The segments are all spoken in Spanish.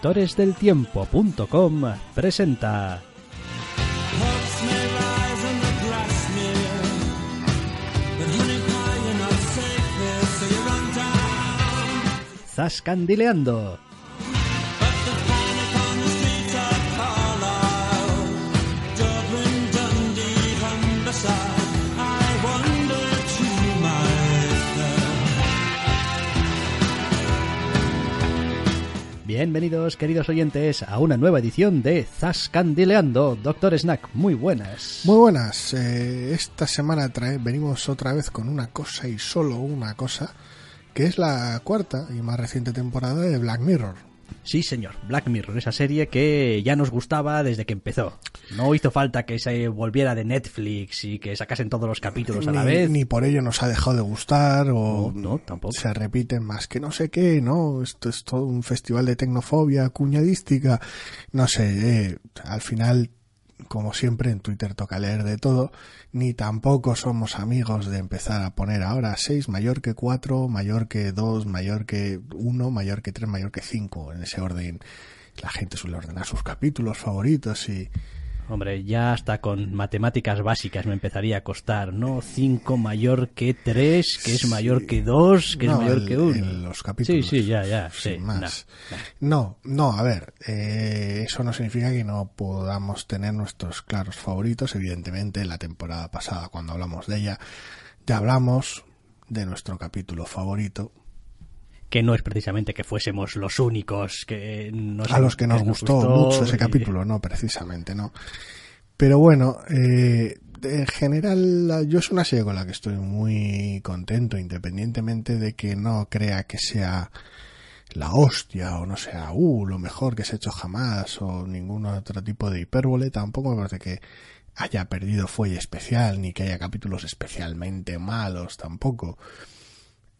Doctoresdeltiempo.com presenta Zascandileando. Bienvenidos, queridos oyentes, a una nueva edición de Zascandileando. Doctor Snack, muy buenas. Muy buenas. Eh, esta semana venimos otra vez con una cosa y solo una cosa, que es la cuarta y más reciente temporada de Black Mirror. Sí, señor, Black Mirror, esa serie que ya nos gustaba desde que empezó. No hizo falta que se volviera de Netflix y que sacasen todos los capítulos a la Ni- vez. Ni por ello nos ha dejado de gustar o No, no, tampoco. se repiten más que no sé qué, ¿no? Esto es todo un festival de tecnofobia cuñadística. No sé, eh, al final, como siempre, en Twitter toca leer de todo. Ni tampoco somos amigos de empezar a poner ahora 6 mayor que 4, mayor que 2, mayor que 1, mayor que 3, mayor que 5, en ese orden. La gente suele ordenar sus capítulos favoritos y... Hombre, ya hasta con matemáticas básicas me empezaría a costar, ¿no? 5 mayor que 3, que es mayor que 2, que No, es mayor el- que 1. en los capítulos. Sí, sí, ya, ya. Sin Sí, más. no, no. No, no, a ver, eh, eso no significa que no podamos tener nuestros claros favoritos. Evidentemente, la temporada pasada, cuando hablamos de ella, ya hablamos de nuestro capítulo favorito, Que no es precisamente que fuésemos los únicos que nos a los que nos gustó, mucho ese y- capítulo, no, precisamente, no. Pero bueno, eh, en general, yo es una serie con la que estoy muy contento, independientemente de que no crea que sea la hostia o no sea, uh, lo mejor que se ha hecho jamás o ningún otro tipo de hipérbole, tampoco me parece que haya perdido fuelle especial ni que haya capítulos especialmente malos tampoco.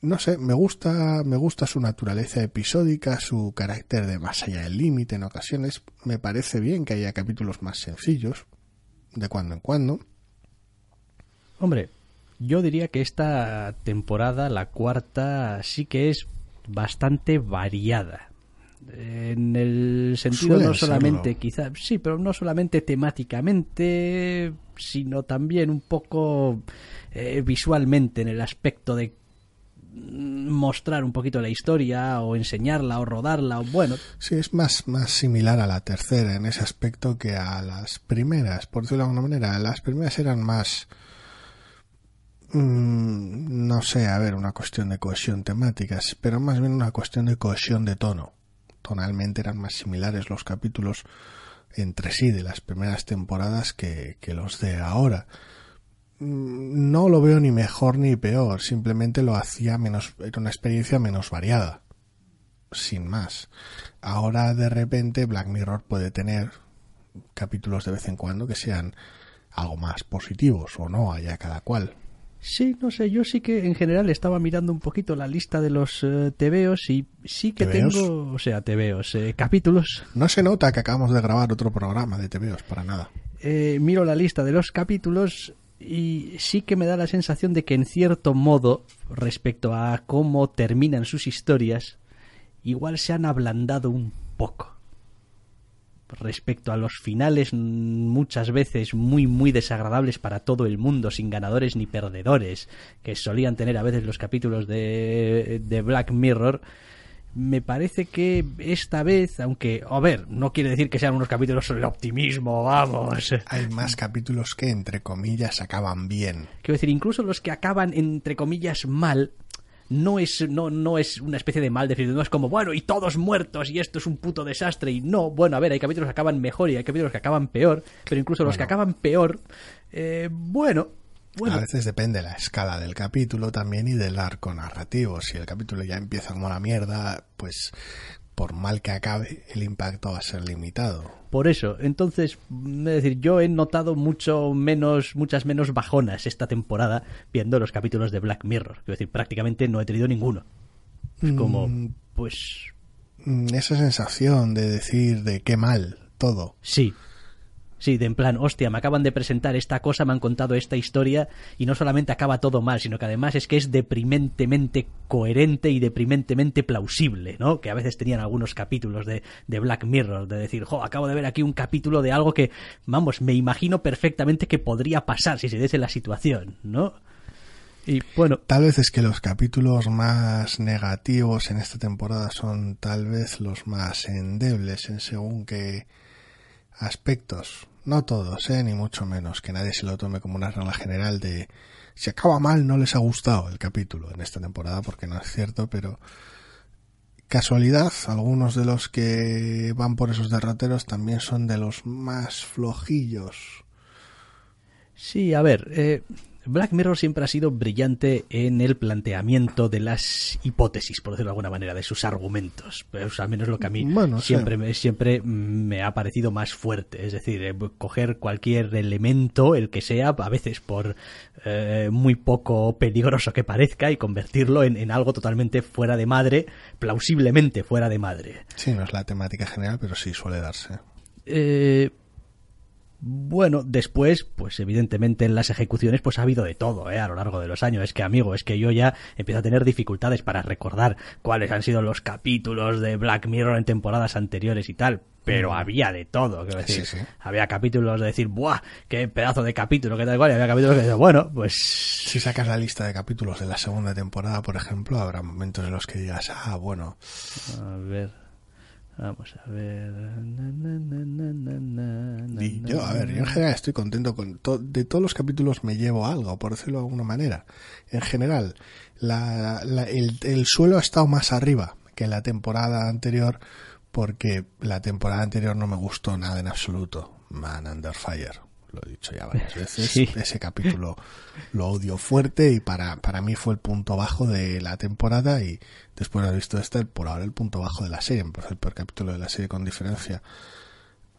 No sé, me gusta, me gusta su naturaleza episódica, su carácter de más allá del límite en ocasiones. Me parece bien que haya capítulos más sencillos, de cuando en cuando. Hombre, yo diría que esta temporada, la cuarta, sí que es bastante variada. En el sentido Suelen no solamente, serlo. quizá, sí, pero no solamente temáticamente, sino también un poco eh, visualmente, en el aspecto de mostrar un poquito la historia o enseñarla o rodarla o bueno Sí, es más, más similar a la tercera en ese aspecto que a las primeras, por decirlo de alguna manera. Las primeras eran más, mm, no sé, a ver, una cuestión de cohesión temática, pero más bien una cuestión de cohesión de tono. Tonalmente eran más similares los capítulos entre sí de las primeras temporadas que, que los de ahora. Mm, No lo veo ni mejor ni peor, simplemente lo hacía menos, era una experiencia menos variada sin más. Ahora de repente Black Mirror puede tener capítulos de vez en cuando que sean algo más positivos o no, allá cada cual. Sí, no sé, yo sí que en general estaba mirando un poquito la lista de los eh, tebeos y sí que ¿Tebeos? tengo, o sea, tebeos, eh, capítulos. No se nota que acabamos de grabar otro programa de TVOs para nada. Eh, miro la lista de los capítulos y sí que me da la sensación de que en cierto modo, respecto a cómo terminan sus historias, igual se han ablandado un poco. Respecto a los finales, mm, muchas veces muy, muy desagradables para todo el mundo, sin ganadores ni perdedores, que solían tener a veces los capítulos de, de Black Mirror, me parece que esta vez, aunque, a ver, no quiere decir que sean unos capítulos sobre el optimismo, vamos. Hay más capítulos que, entre comillas, acaban bien. Quiero decir, incluso los que acaban, entre comillas, mal, no es, no, no es una especie de mal decir, no es como, bueno, y todos muertos y esto es un puto desastre. Y no, bueno, a ver, hay capítulos que acaban mejor y hay capítulos que acaban peor, pero incluso los que acaban peor, eh, bueno, bueno, A veces depende de la escala del capítulo también y del arco narrativo. Si el capítulo ya empieza como la mierda, pues por mal que acabe, el impacto va a ser limitado. por eso. Entonces, mm, es decir, yo he notado mucho menos, muchas menos bajonas esta temporada viendo los capítulos de Black Mirror. Quiero decir, prácticamente no he tenido ninguno. Es como, Mm. pues, Mm, Esa sensación de decir de qué mal todo. sí, Sí, de en plan, hostia, me acaban de presentar esta cosa, me han contado esta historia y no solamente acaba todo mal, sino que además es que es deprimentemente coherente y deprimentemente plausible, ¿no? Que a veces tenían algunos capítulos de, de Black Mirror, de decir, jo, acabo de ver aquí un capítulo de algo que, vamos, me imagino perfectamente que podría pasar si se diese la situación, ¿no? Y bueno, Tal vez es que los capítulos más negativos en esta temporada son tal vez los más endebles en según qué aspectos. No todos, ¿eh? ni mucho menos. Que nadie se lo tome como una regla general de si acaba mal no les ha gustado el capítulo en esta temporada, porque no es cierto, pero casualidad, algunos de los que van por esos derroteros también son de los más flojillos. Sí, a ver, eh, Black Mirror siempre ha sido brillante en el planteamiento de las hipótesis, por decirlo de alguna manera, de sus argumentos. Pues al menos lo que a mí Bueno, sí. siempre, me, siempre me ha parecido más fuerte. Es decir, eh, coger cualquier elemento, el que sea, a veces por eh, muy poco peligroso que parezca, y convertirlo en, en algo totalmente fuera de madre, plausiblemente fuera de madre. Sí, no es la temática general, pero sí suele darse. Eh, bueno, después, pues evidentemente en las ejecuciones pues ha habido de todo, ¿eh? A lo largo de los años. Es que, amigo, es que yo ya empiezo a tener dificultades para recordar cuáles han sido los capítulos de Black Mirror en temporadas anteriores y tal. Pero había de todo, quiero decir. Mm. Sí, sí. Había capítulos de decir, ¡buah! ¡Qué pedazo de capítulo! ¿Qué tal cual? Y había capítulos que decían, bueno, pues... Si sacas la lista de capítulos de la segunda temporada, por ejemplo, habrá momentos en los que digas, ah, bueno, A ver... Vamos a ver... Na, na, na, y yo, a ver, yo en general estoy contento con to- de todos los capítulos me llevo algo, por decirlo de alguna manera. En general, la, la- el, el suelo ha estado más arriba que en la temporada anterior, porque la temporada anterior no me gustó nada en absoluto. Man Under Fire. Lo he dicho ya varias veces. Sí. Ese capítulo lo odio fuerte y para, para mí fue el punto bajo de la temporada y después de haber visto este, por ahora el punto bajo de la serie. Parece el peor capítulo de la serie con diferencia.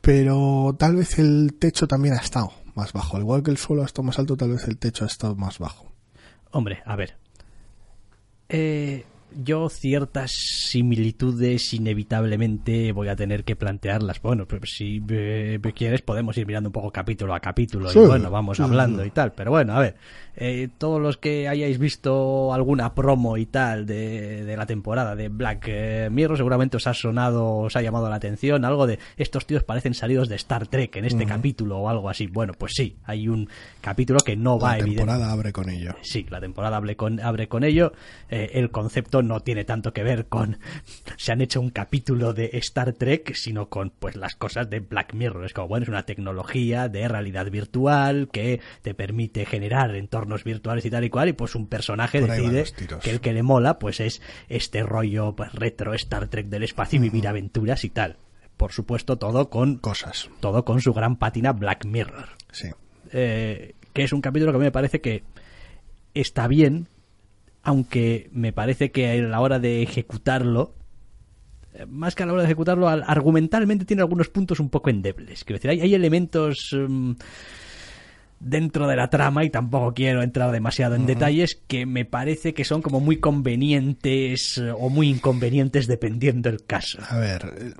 Pero tal vez el techo también ha estado más bajo. Al igual que el suelo ha estado más alto, tal vez el techo ha estado más bajo. Hombre, a ver. Eh, yo ciertas similitudes inevitablemente voy a tener que plantearlas. Bueno, pues si eh, quieres podemos ir mirando un poco capítulo a capítulo Sí, y bueno, vamos sí, hablando sí. y tal. Pero bueno, a ver, eh, todos los que hayáis visto alguna promo y tal de, de la temporada de Black eh, Mirror seguramente os ha sonado, os ha llamado la atención algo de estos tíos parecen salidos de Star Trek en este capítulo o algo así. Bueno, pues sí, hay un capítulo que no va La evidentemente temporada abre con ello. Sí, la temporada abre con, abre con ello. Eh, el concepto no tiene tanto que ver con se han hecho un capítulo de Star Trek, sino con pues las cosas de Black Mirror. Es como, bueno, es una tecnología de realidad virtual que te permite generar entornos virtuales y tal y cual, y pues un personaje decide que el que le mola pues es este rollo pues, retro Star Trek del espacio y vivir aventuras y tal. Por supuesto, todo con Cosas. todo con su gran pátina Black Mirror Sí. eh, que es un capítulo que a mí me parece que está bien, aunque me parece que a la hora de ejecutarlo, eh, más que a la hora de ejecutarlo, al- argumentalmente tiene algunos puntos un poco endebles. Quiero decir, hay, hay elementos mm, dentro de la trama, y tampoco quiero entrar demasiado en detalles, que me parece que son como muy convenientes eh, o muy inconvenientes dependiendo el caso. A ver,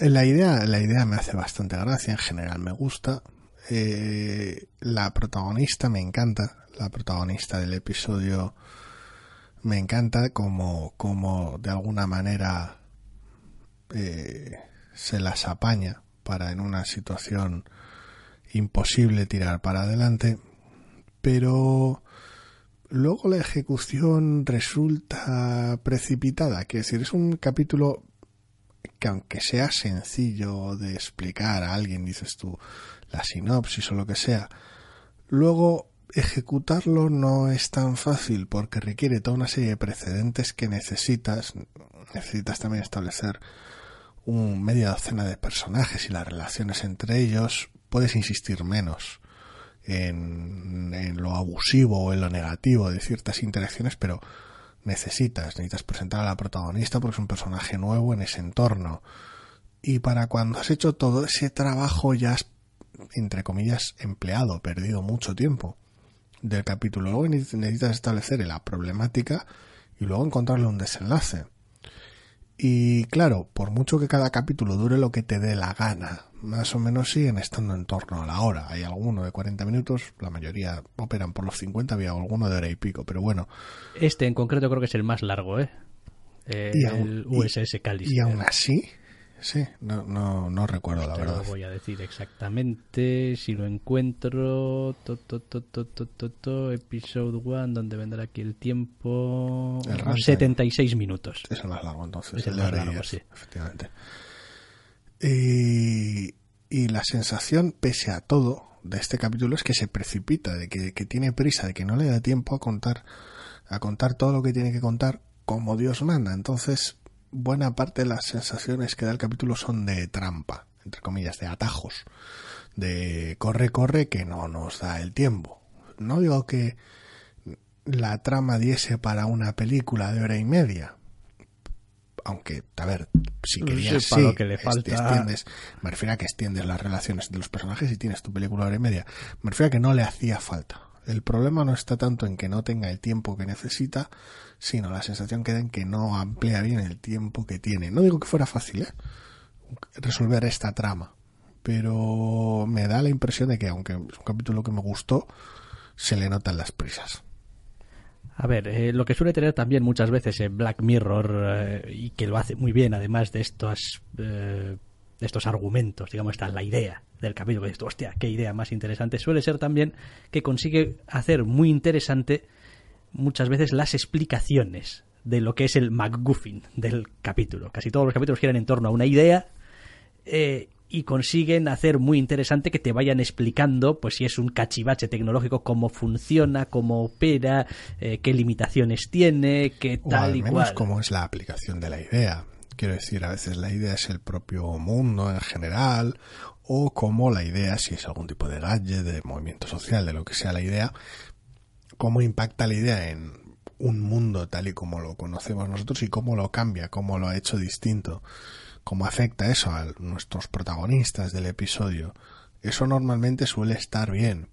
eh, la idea, la idea me hace bastante gracia, en general me gusta. Eh, la protagonista me encanta, la protagonista del episodio me encanta como, como de alguna manera eh, se las apaña para en una situación imposible tirar para adelante, pero luego la ejecución resulta precipitada, que decir, es un capítulo que aunque sea sencillo de explicar a alguien, dices tú, la sinopsis o lo que sea, luego ejecutarlo no es tan fácil porque requiere toda una serie de precedentes que necesitas. Necesitas también establecer un media docena de personajes y las relaciones entre ellos. Puedes insistir menos en, lo abusivo o en lo negativo de ciertas interacciones, pero necesitas, necesitas presentar a la protagonista porque es un personaje nuevo en ese entorno. Y para cuando has hecho todo ese trabajo ya has, entre comillas, empleado, perdido mucho tiempo del capítulo. Luego necesitas establecer la problemática y luego encontrarle un desenlace. Y claro, por mucho que cada capítulo dure lo que te dé la gana, más o menos siguen estando en torno a la hora. Hay alguno de 40 minutos, la mayoría operan por los 50, había alguno de hora y pico, pero bueno. Este en concreto creo que es el más largo, ¿eh? eh el USS Callister. Y aún así, Sí, no, no, no recuerdo la verdad. Lo voy a decir exactamente. Si lo encuentro. To, to, to, episode 1, donde vendrá aquí el tiempo. El 76 minutos. Es el más largo entonces. Es el, más largo, sí. Efectivamente. Y, y la sensación, pese a todo, de este capítulo es que se precipita, de que, que tiene prisa, de que no le da tiempo a contar, a contar todo lo que tiene que contar como Dios manda. Entonces, buena parte de las sensaciones que da el capítulo son de trampa, entre comillas, de atajos, de corre, corre, que no nos da el tiempo. No digo que la trama diese para una película de hora y media, aunque, a ver, si querías, sí, lo que le falta... extiendes, me refiero a que extiendes las relaciones de los personajes y tienes tu película de hora y media, me refiero a que no le hacía falta. El problema no está tanto en que no tenga el tiempo que necesita, sino la sensación que da en que no amplía bien el tiempo que tiene. No digo que fuera fácil, ¿eh? resolver esta trama, pero me da la impresión de que aunque es un capítulo que me gustó, se le notan las prisas. A ver, eh, lo que suele tener también muchas veces en Black Mirror, eh, y que lo hace muy bien, además de estos, de estos argumentos, digamos, esta es la idea del capítulo, que dices, hostia, qué idea más interesante, suele ser también que consigue hacer muy interesante muchas veces las explicaciones de lo que es el MacGuffin del capítulo. Casi todos los capítulos giran en torno a una idea eh, y consiguen hacer muy interesante que te vayan explicando, pues si es un cachivache tecnológico, cómo funciona, cómo opera, eh, qué limitaciones tiene, qué tal y cual. cómo es la aplicación de la idea. Quiero decir, a veces la idea es el propio mundo en general, o cómo la idea, si es algún tipo de gadget, de movimiento social, de lo que sea la idea, cómo impacta la idea en un mundo tal y como lo conocemos nosotros y cómo lo cambia, cómo lo ha hecho distinto, cómo afecta eso a nuestros protagonistas del episodio. Eso normalmente suele estar bien.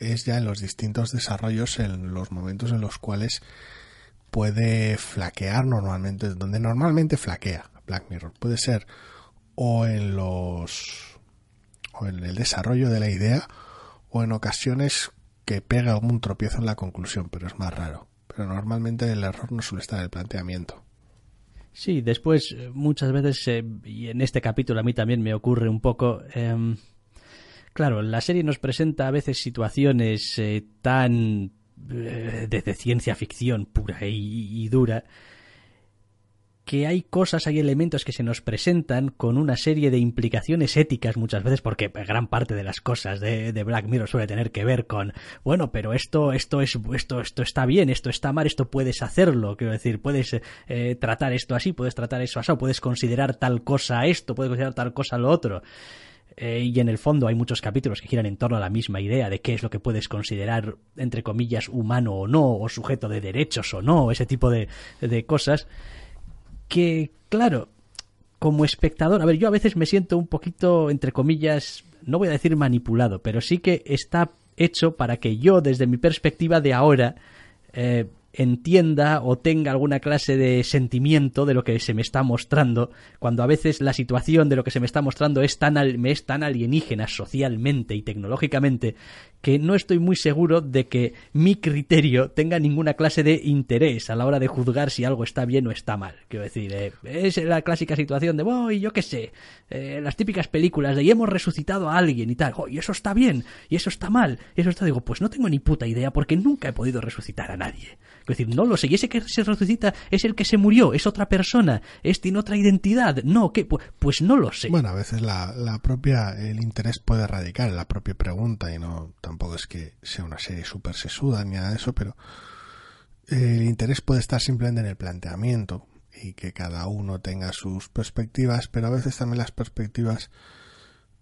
Es ya en los distintos desarrollos, en los momentos en los cuales puede flaquear normalmente, donde normalmente flaquea Black Mirror. Puede ser o en los o en el desarrollo de la idea o en ocasiones que pega algún tropiezo en la conclusión, pero es más raro. Pero normalmente el error no suele estar en el planteamiento. Sí, después eh, muchas veces, eh, y en este capítulo a mí también me ocurre un poco, em, claro, la serie nos presenta a veces situaciones eh, tan de, ciencia ficción pura y dura que hay cosas, hay elementos que se nos presentan con una serie de implicaciones éticas muchas veces, porque gran parte de las cosas de, Black Mirror suele tener que ver con, bueno, pero esto, esto es, esto, esto está bien, esto está mal, esto puedes hacerlo, quiero decir, puedes eh, tratar esto así, puedes tratar eso así, puedes considerar tal cosa esto, puedes considerar tal cosa lo otro. Eh, y en el fondo hay muchos capítulos que giran en torno a la misma idea de qué es lo que puedes considerar, entre comillas, humano o no, o sujeto de derechos o no, ese tipo de, de cosas que, claro, como espectador, a ver, yo a veces me siento un poquito, entre comillas, no voy a decir manipulado, pero sí que está hecho para que yo, desde mi perspectiva de ahora, eh, entienda o tenga alguna clase de sentimiento de lo que se me está mostrando, cuando a veces la situación de lo que se me está mostrando es tan, me es tan alienígena socialmente y tecnológicamente que no estoy muy seguro de que mi criterio tenga ninguna clase de interés a la hora de juzgar si algo está bien o está mal. Quiero decir, eh, es la clásica situación de, voy, yo qué sé, eh, las típicas películas de y hemos resucitado a alguien y tal, oh, y eso está bien, y eso está mal, y eso está, digo, pues no tengo ni puta idea porque nunca he podido resucitar a nadie. Es decir, no lo sé. Y ese que se resucita es el que se murió, es otra persona, es tiene otra identidad. No, ¿qué? Pues, pues no lo sé. Bueno, a veces la, la propia, el interés puede radicar en la propia pregunta y no, tampoco es que sea una serie súper sesuda ni nada de eso, pero el interés puede estar simplemente en el planteamiento y que cada uno tenga sus perspectivas, pero a veces también las perspectivas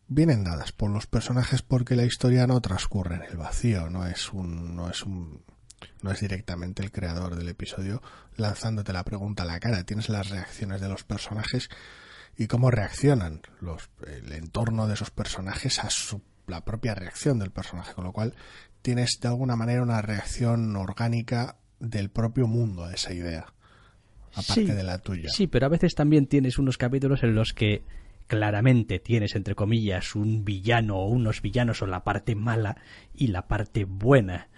vienen dadas por los personajes porque la historia no transcurre en el vacío, no es un, no es un no es directamente el creador del episodio lanzándote la pregunta a la cara. Tienes las reacciones de los personajes y cómo reaccionan los, el entorno de esos personajes a su, la propia reacción del personaje, con lo cual tienes de alguna manera una reacción orgánica del propio mundo a esa idea. aparte Sí, de la tuya. Sí, pero a veces también tienes unos capítulos en los que claramente tienes, entre comillas, un villano o unos villanos o la parte mala y la parte buena.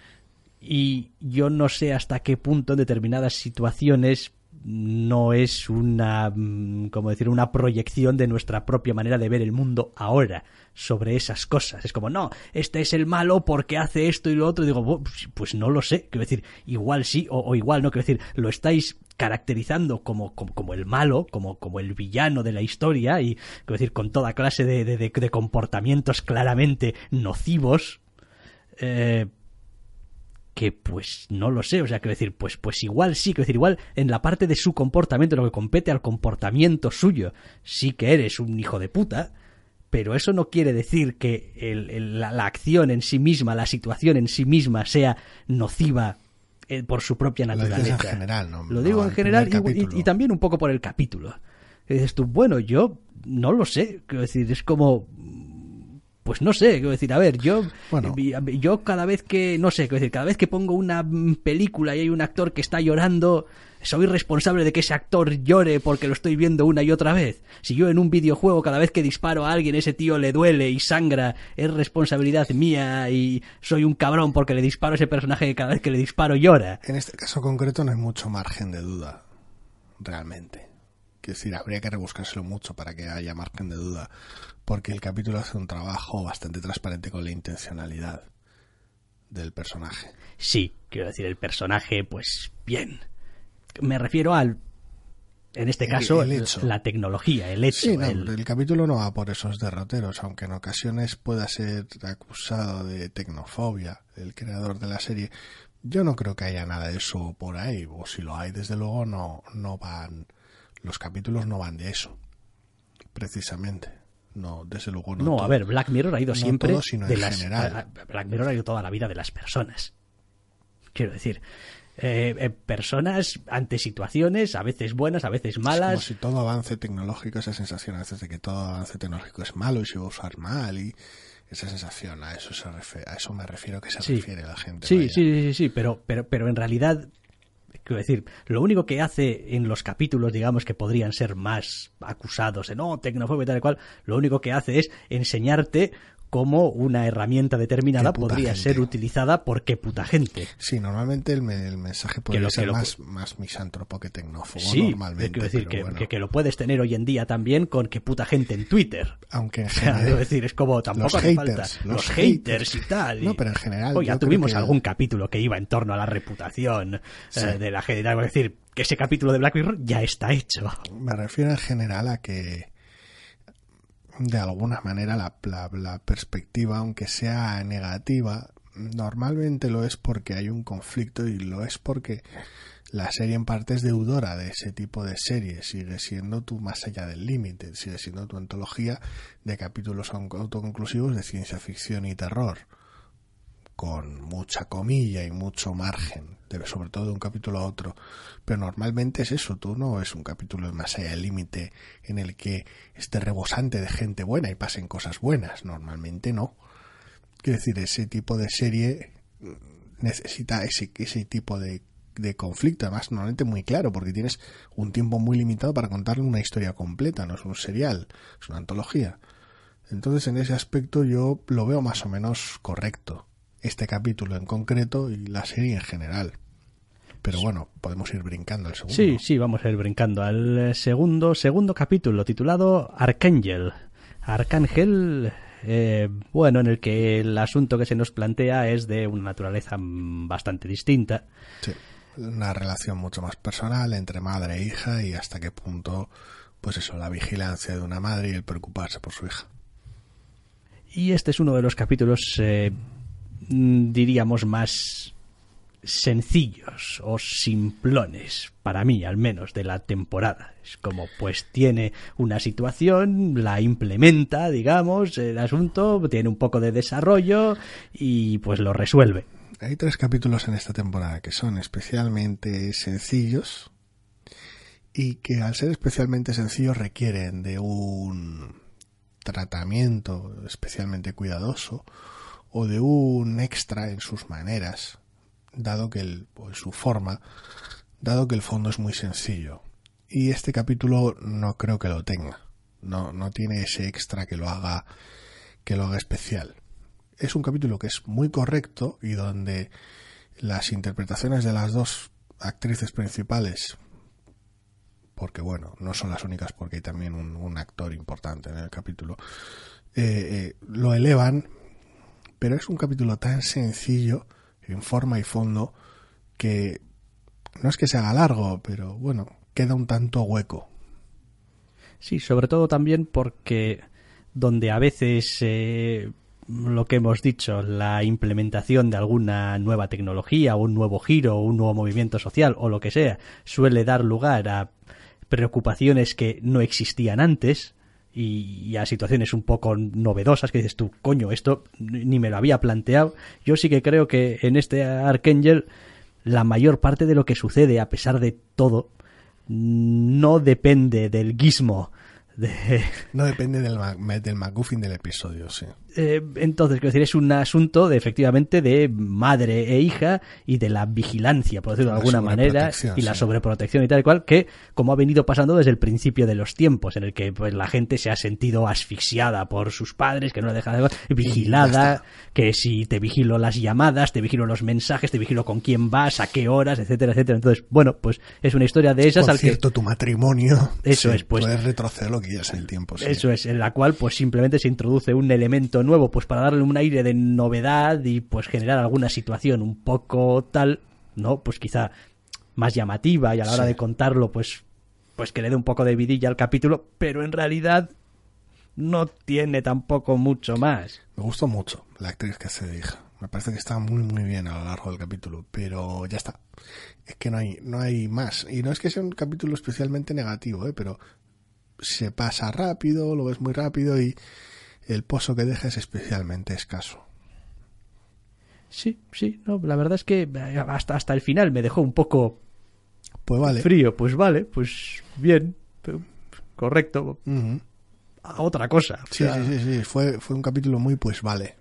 Y yo no sé hasta qué punto en determinadas situaciones no es una, mm, como decir, una proyección de nuestra propia manera de ver el mundo ahora sobre esas cosas. Es como, no, este es el malo porque hace esto y lo otro. Y digo, "Bu- pues, no lo sé. Quiero decir, igual sí o, igual no. Quiero decir, lo estáis caracterizando como, como, como el malo, como, como el villano de la historia y, quiero decir, con toda clase de- de- de comportamientos claramente nocivos. Eh, que pues no lo sé, o sea, quiero decir, pues, pues igual sí, quiero decir, igual en la parte de su comportamiento, lo que compete al comportamiento suyo, sí que eres un hijo de puta, pero eso no quiere decir que el- el- la, la acción en sí misma, la situación en sí misma sea nociva eh, por su propia Lo dices naturaleza. en general, ¿no? Lo digo No, en general y también un poco por el capítulo. Y dices tú, bueno, yo no lo sé, quiero decir, es como pues no sé, quiero decir, a ver, yo Bueno. eh, yo cada vez que no sé, quiero decir, cada vez que pongo una película y hay un actor que está llorando, soy responsable de que ese actor llore porque lo estoy viendo una y otra vez. Si yo en un videojuego cada vez que disparo a alguien ese tío le duele y sangra, es responsabilidad mía y soy un cabrón porque le disparo a ese personaje que cada vez que le disparo llora. En este caso concreto no hay mucho margen de duda, realmente. Quiero decir, habría que rebuscárselo mucho para que haya margen de duda, porque el capítulo hace un trabajo bastante transparente con la intencionalidad del personaje. Sí, quiero decir, el personaje, pues bien. Me refiero al, en este El- caso, el hecho. la tecnología, el hecho. Sí, no, el- el capítulo no va por esos derroteros, aunque en ocasiones pueda ser acusado de tecnofobia el creador de la serie. Yo no creo que haya nada de eso por ahí, o si lo hay, desde luego no, no van, los capítulos no van de eso, precisamente. No, desde luego no. No, todo. a ver, Black Mirror ha ido No siempre todo, sino de en las general. Black Mirror ha ido toda la vida de las personas. Quiero decir, eh, eh, personas ante situaciones, a veces buenas, a veces Es como malas. si todo avance tecnológico, esa sensación a veces de que todo avance tecnológico es malo y se va a usar mal y esa sensación, a eso, se refe- a eso me refiero que se Sí. refiere la gente. Sí, vaya. sí, sí, sí, sí, pero, pero, pero en realidad, quiero decir, lo único que hace en los capítulos, digamos, que podrían ser más acusados de no, tecnofobia y tal y cual, lo único que hace es enseñarte cómo una herramienta determinada podría gente. ser utilizada por qué puta gente. Sí, normalmente el, me- el mensaje lo- que ser lo- más, más misántropo que tecnófobo Sí, normalmente. quiero decir que, bueno, que, que lo puedes tener hoy en día también con qué puta gente en Twitter. aunque en O sea, general... quiero decir, es como tampoco los haters, falta. los Los haters y tal. y- No, pero en general Oye, ya tuvimos que- algún capítulo que iba en torno a la reputación eh, Sí. de la gente. Es decir, que ese capítulo de Black Mirror ya está hecho. Me refiero en general a que de alguna manera la, la- perspectiva, aunque sea negativa, normalmente lo es porque hay un conflicto y lo es porque la serie en parte es deudora de ese tipo de serie, sigue siendo tu más allá del límite, sigue siendo tu antología de capítulos autoconclusivos de ciencia ficción y terror con mucha comilla y mucho margen, sobre todo de un capítulo a otro. Pero normalmente es eso, tú no es un capítulo más allá del límite en el que esté rebosante de gente buena y pasen cosas buenas. Normalmente no. Quiero decir, ese tipo de serie necesita ese, ese tipo de conflicto, además normalmente muy claro, porque tienes un tiempo muy limitado para contarle una historia completa, no es un serial, es una antología. Entonces, en ese aspecto yo lo veo más o menos correcto. Este capítulo en concreto y la serie en general. Pero bueno, podemos ir brincando al segundo. Sí, sí, vamos a ir brincando al eh, segundo, segundo capítulo titulado Arcángel. Arcángel, eh, bueno, en el que el asunto que se nos plantea es de una naturaleza bastante distinta. Sí. Una relación mucho más personal entre madre e hija y hasta qué punto, pues eso, la vigilancia de una madre y el preocuparse por su hija. Y este es uno de los capítulos, eh, diríamos, más sencillos o simplones, para mí al menos, de la temporada. Es como, pues tiene una situación, la implementa, digamos, el asunto, tiene un poco de desarrollo y pues lo resuelve. Hay tres capítulos en esta temporada que son especialmente sencillos y que al ser especialmente sencillos requieren de un tratamiento especialmente cuidadoso o de un extra en sus maneras, dado que el, o en su forma, dado que el fondo es muy sencillo. y este capítulo no creo que lo tenga. No, no tiene ese extra que lo haga que lo haga especial. Es un capítulo que es muy correcto y donde las interpretaciones de las dos actrices principales, porque bueno, no son las únicas porque hay también un, actor importante en el capítulo, eh, eh, lo elevan, pero es un capítulo tan sencillo en forma y fondo que no es que se haga largo, pero bueno, queda un tanto hueco. Sí, sobre todo también porque donde a veces eh, lo que hemos dicho, la implementación de alguna nueva tecnología, un nuevo giro, un nuevo movimiento social o lo que sea, suele dar lugar a preocupaciones que no existían antes y, a situaciones un poco novedosas que dices tú, coño, esto ni me lo había planteado. Yo sí que creo que en este Archangel la mayor parte de lo que sucede, a pesar de todo, no depende del gizmo No depende del, del McGuffin del episodio, sí. Eh, entonces, quiero decir, es un asunto de efectivamente de madre e hija y de la vigilancia, por decirlo de alguna manera, y la sobreprotección y tal y cual, que como ha venido pasando desde el principio de los tiempos, en el que pues la gente se ha sentido asfixiada por sus padres, que no la dejan de vigilada, que si te vigilo las llamadas, te vigilo los mensajes, te vigilo con quién vas, a qué horas, etcétera, etcétera. Entonces, bueno, pues es una historia de esas por cierto, tu matrimonio. Eso es, pues. Puedes retroceder lo que ya es el tiempo. Eso es, en la cual pues simplemente se introduce un elemento nuevo, pues para darle un aire de novedad y pues generar alguna situación un poco tal, ¿no? Pues quizá más llamativa y a la hora de contarlo, pues, pues que le dé un poco de vidilla al capítulo, pero en realidad no tiene tampoco mucho más. Me gustó mucho la actriz que se hija. Me parece que está muy muy bien a lo largo del capítulo, pero ya está. Es que no hay no hay más y no es que sea un capítulo especialmente negativo, ¿eh? pero se pasa rápido, lo ves muy rápido y el pozo que deja es especialmente escaso. Sí, sí, no, la verdad es que eh, hasta, hasta el final me dejó un poco pues vale. frío. Pues vale, pues bien, correcto. A otra cosa. Sí, sí, sí, sí, fue, fue un capítulo muy pues vale.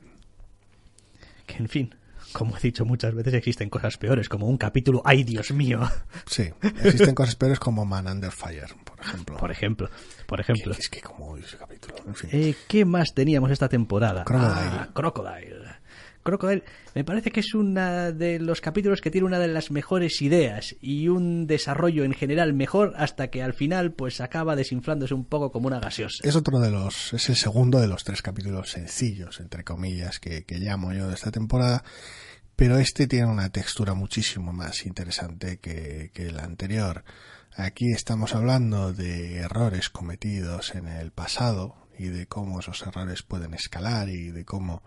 Que en fin, como he dicho muchas veces, existen cosas peores, como un capítulo, ¡ay Dios mío! Sí, existen cosas peores como Man Under Fire, por ejemplo. Por ejemplo, por ejemplo. Es que como ese capítulo, en fin. Eh, ¿Qué más teníamos esta temporada? Crocodile. Ah, Crocodile. Crocodile me parece que es uno de los capítulos que tiene una de las mejores ideas y un desarrollo en general mejor hasta que al final pues acaba desinflándose un poco como una gaseosa. Es otro de los, es el segundo de los tres capítulos sencillos, entre comillas, que, llamo yo de esta temporada, pero este tiene una textura muchísimo más interesante que, que el anterior. Aquí estamos hablando de errores cometidos en el pasado y de cómo esos errores pueden escalar y de cómo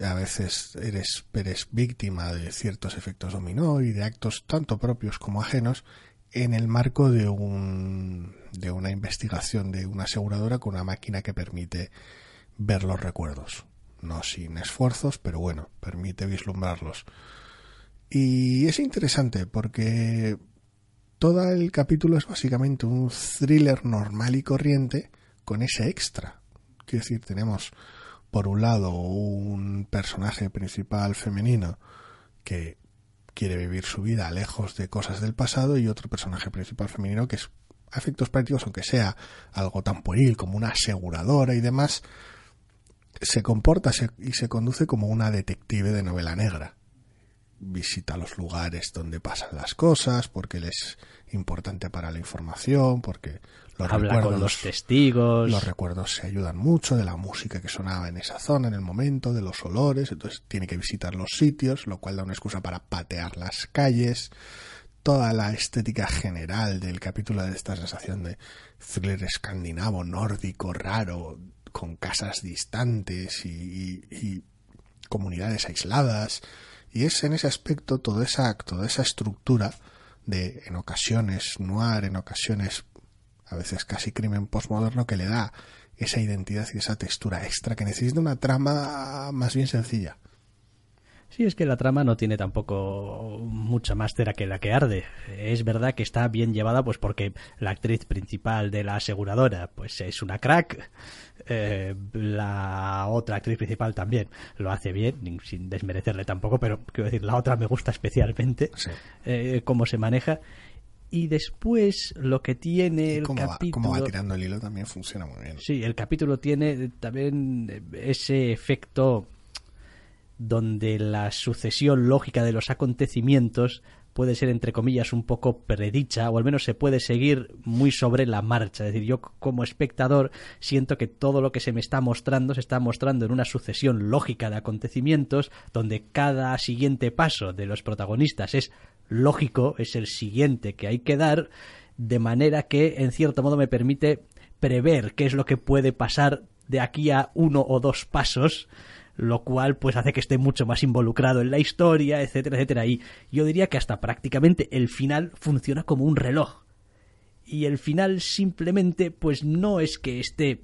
a veces eres, eres víctima de ciertos efectos dominó y de actos tanto propios como ajenos en el marco de un de una investigación de una aseguradora con una máquina que permite ver los recuerdos. No sin esfuerzos pero bueno permite vislumbrarlos. Y es interesante porque todo el capítulo es básicamente un thriller normal y corriente con ese extra. Quiero decir tenemos por un lado, un personaje principal femenino que quiere vivir su vida lejos de cosas del pasado y otro personaje principal femenino que es a efectos prácticos, aunque sea algo tan pueril como una aseguradora y demás, se comporta y se conduce como una detective de novela negra. Visita los lugares donde pasan las cosas porque le es importante para la información, porque los Habla con los testigos. Los recuerdos se ayudan mucho de la música que sonaba en esa zona en el momento, de los olores, entonces tiene que visitar los sitios, lo cual da una excusa para patear las calles. Toda la estética general del capítulo de esta sensación de thriller escandinavo, nórdico, raro, con casas distantes y, y comunidades aisladas. Y es en ese aspecto todo esa, toda esa estructura de en ocasiones noir, en ocasiones a veces casi crimen postmoderno que le da esa identidad y esa textura extra que necesita una trama más bien sencilla. Sí, es que la trama no tiene tampoco mucha más cera que la que arde. Es verdad que está bien llevada, pues porque la actriz principal de la aseguradora, pues es una crack. Eh, la otra actriz principal también lo hace bien, sin desmerecerle tampoco, pero quiero decir, la otra me gusta especialmente eh, cómo se maneja Y después lo que tiene el cómo va, capítulo... cómo va tirando el hilo también funciona muy bien. Sí, el capítulo tiene también ese efecto donde la sucesión lógica de los acontecimientos puede ser, entre comillas, un poco predicha, o al menos se puede seguir muy sobre la marcha. Es decir, yo como espectador siento que todo lo que se me está mostrando se está mostrando en una sucesión lógica de acontecimientos, donde cada siguiente paso de los protagonistas es lógico, es el siguiente que hay que dar, de manera que, en cierto modo, me permite prever qué es lo que puede pasar de aquí a uno o dos pasos lo cual pues hace que esté mucho más involucrado en la historia, etcétera, etcétera. Y yo diría que hasta prácticamente el final funciona como un reloj. Y el final simplemente pues no es que esté...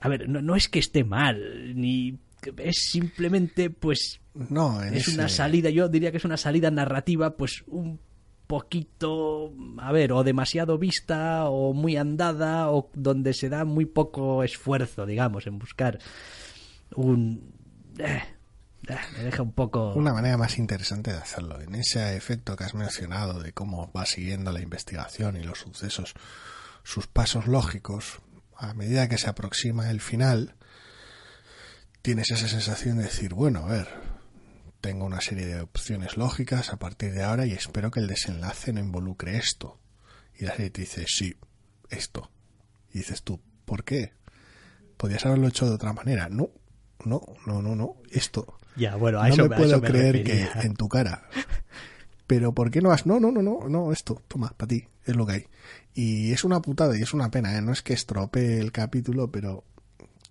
A ver, no, no es que esté mal, ni es simplemente pues... No, es una salida, yo diría que es una salida narrativa pues un poquito, a ver, o demasiado vista o muy andada o donde se da muy poco esfuerzo, digamos, en buscar un... eh, eh, me deja un poco... Una manera más interesante de hacerlo, en ese efecto que has mencionado de cómo va siguiendo la investigación y los sucesos, sus pasos lógicos, a medida que se aproxima el final, tienes esa sensación de decir, bueno, a ver, tengo una serie de opciones lógicas a partir de ahora y espero que el desenlace no involucre esto. Y la serie te dice, sí, esto. Y dices tú, ¿por qué? Podías haberlo hecho de otra manera. No, no, no, no, no, esto. Ya, bueno, a no eso me eso puedo me creer refería. que en tu cara. Pero ¿por qué no has? No, no, no, no, no, esto, toma, para ti, es lo que hay. Y es una putada y es una pena, ¿eh? No es que estropee el capítulo, pero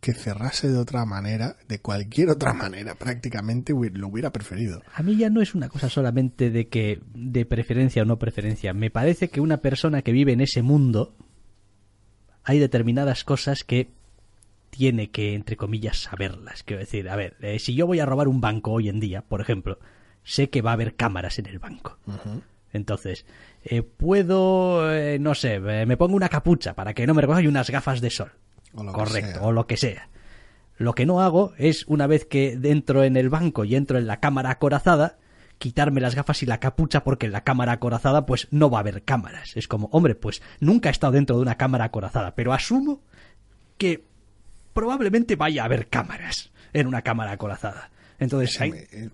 que cerrase de otra manera, de cualquier otra manera, prácticamente lo hubiera preferido. A mí ya no es una cosa solamente de que de preferencia o no preferencia. Me parece que una persona que vive en ese mundo hay determinadas cosas que tiene que, entre comillas, saberlas. Quiero decir, a ver, eh, si yo voy a robar un banco hoy en día, por ejemplo, sé que va a haber cámaras en el banco. Entonces, eh, puedo, eh, no sé, eh, me pongo una capucha para que no me recoja y unas gafas de sol. O lo que Correcto, o lo que sea. Lo que no hago es, una vez que entro en el banco y entro en la cámara acorazada, quitarme las gafas y la capucha porque en la cámara acorazada pues no va a haber cámaras. Es como, hombre, pues nunca he estado dentro de una cámara acorazada, pero asumo que probablemente vaya a haber cámaras en una cámara acorazada. Entonces hay, Eh,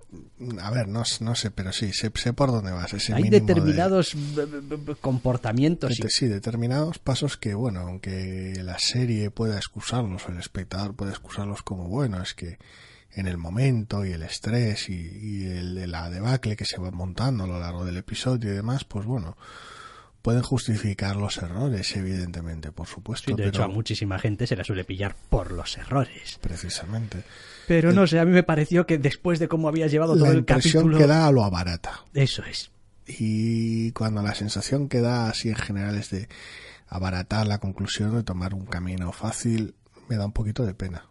A ver, no, no sé, pero sí, sé, sé por dónde vas. Ese hay de- determinados b- comportamientos y de- sí, determinados pasos que, bueno, aunque la serie pueda excusarlos, o el espectador pueda excusarlos como, bueno, es que en el momento y el estrés y, y el, la debacle que se va montando a lo largo del episodio y demás, pues bueno, pueden justificar los errores, evidentemente, por supuesto. Sí, de pero hecho a muchísima gente se la suele pillar por los errores. Precisamente. Pero no sé, a mí me pareció que después de cómo había llevado todo La el impresión capítulo... que da lo abarata. Eso es. Y cuando la sensación que da así en general es de abaratar la conclusión, de tomar un camino fácil, me da un poquito de pena.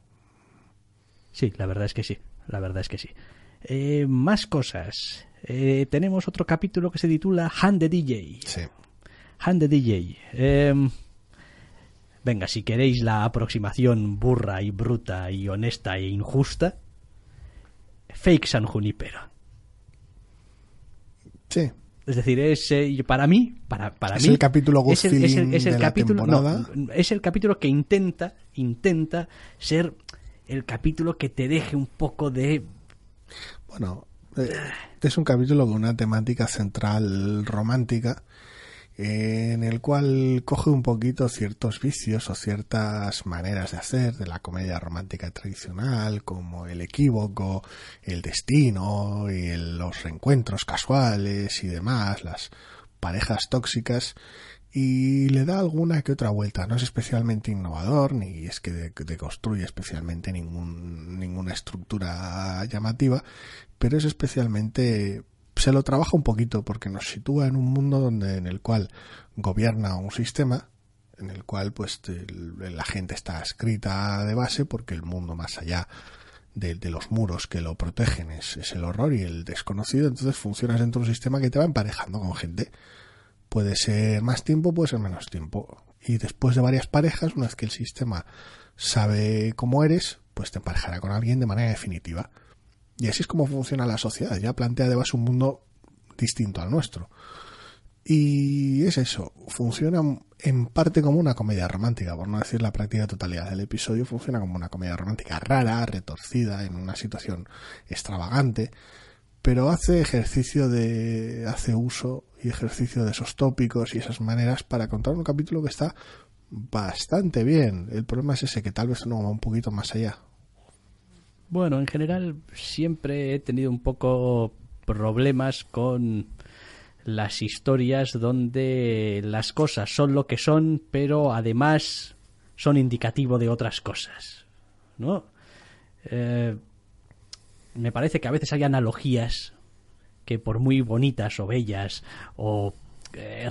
Sí, la verdad es que sí. La verdad es que sí. Eh, más cosas. Eh, tenemos otro capítulo que se titula Han the DJ. Sí. Han the DJ. Eh, venga, si queréis la aproximación burra y bruta y honesta e injusta, Fake San Junipero. Sí. Es decir, es eh, para mí, para, para Es mí el capítulo es el, es el- es el de la no, es el capítulo que intenta, intenta ser el capítulo que te deje un poco de Bueno, eh, es un capítulo con una temática central romántica en el cual coge un poquito ciertos vicios o ciertas maneras de hacer de la comedia romántica tradicional, como el equívoco, el destino y los reencuentros casuales y demás, las parejas tóxicas, y le da alguna que otra vuelta. No es especialmente innovador, ni es que de- deconstruye especialmente ningún, ninguna estructura llamativa, pero es especialmente se lo trabaja un poquito porque nos sitúa en un mundo donde en el cual gobierna un sistema en el cual pues la gente está escrita de base porque el mundo más allá de, de los muros que lo protegen es, es el horror y el desconocido entonces funcionas dentro de un sistema que te va emparejando con gente. Puede ser más tiempo puede ser menos tiempo. Y después de varias parejas una vez que el sistema sabe cómo eres pues te emparejará con alguien de manera definitiva y así es como funciona la sociedad. Ya plantea de base un mundo distinto al nuestro. Y es eso, funciona en parte como una comedia romántica, por no decir la práctica totalidad del episodio, funciona como una comedia romántica rara, retorcida, en una situación extravagante, pero hace ejercicio de, hace uso y ejercicio de esos tópicos y esas maneras para contar un capítulo que está bastante bien. El problema es ese, que tal vez no va un poquito más allá. Bueno, en general siempre he tenido un poco problemas con las historias donde las cosas son lo que son, pero además son indicativo de otras cosas, ¿no? Eh, me parece que a veces hay analogías que por muy bonitas o bellas o eh,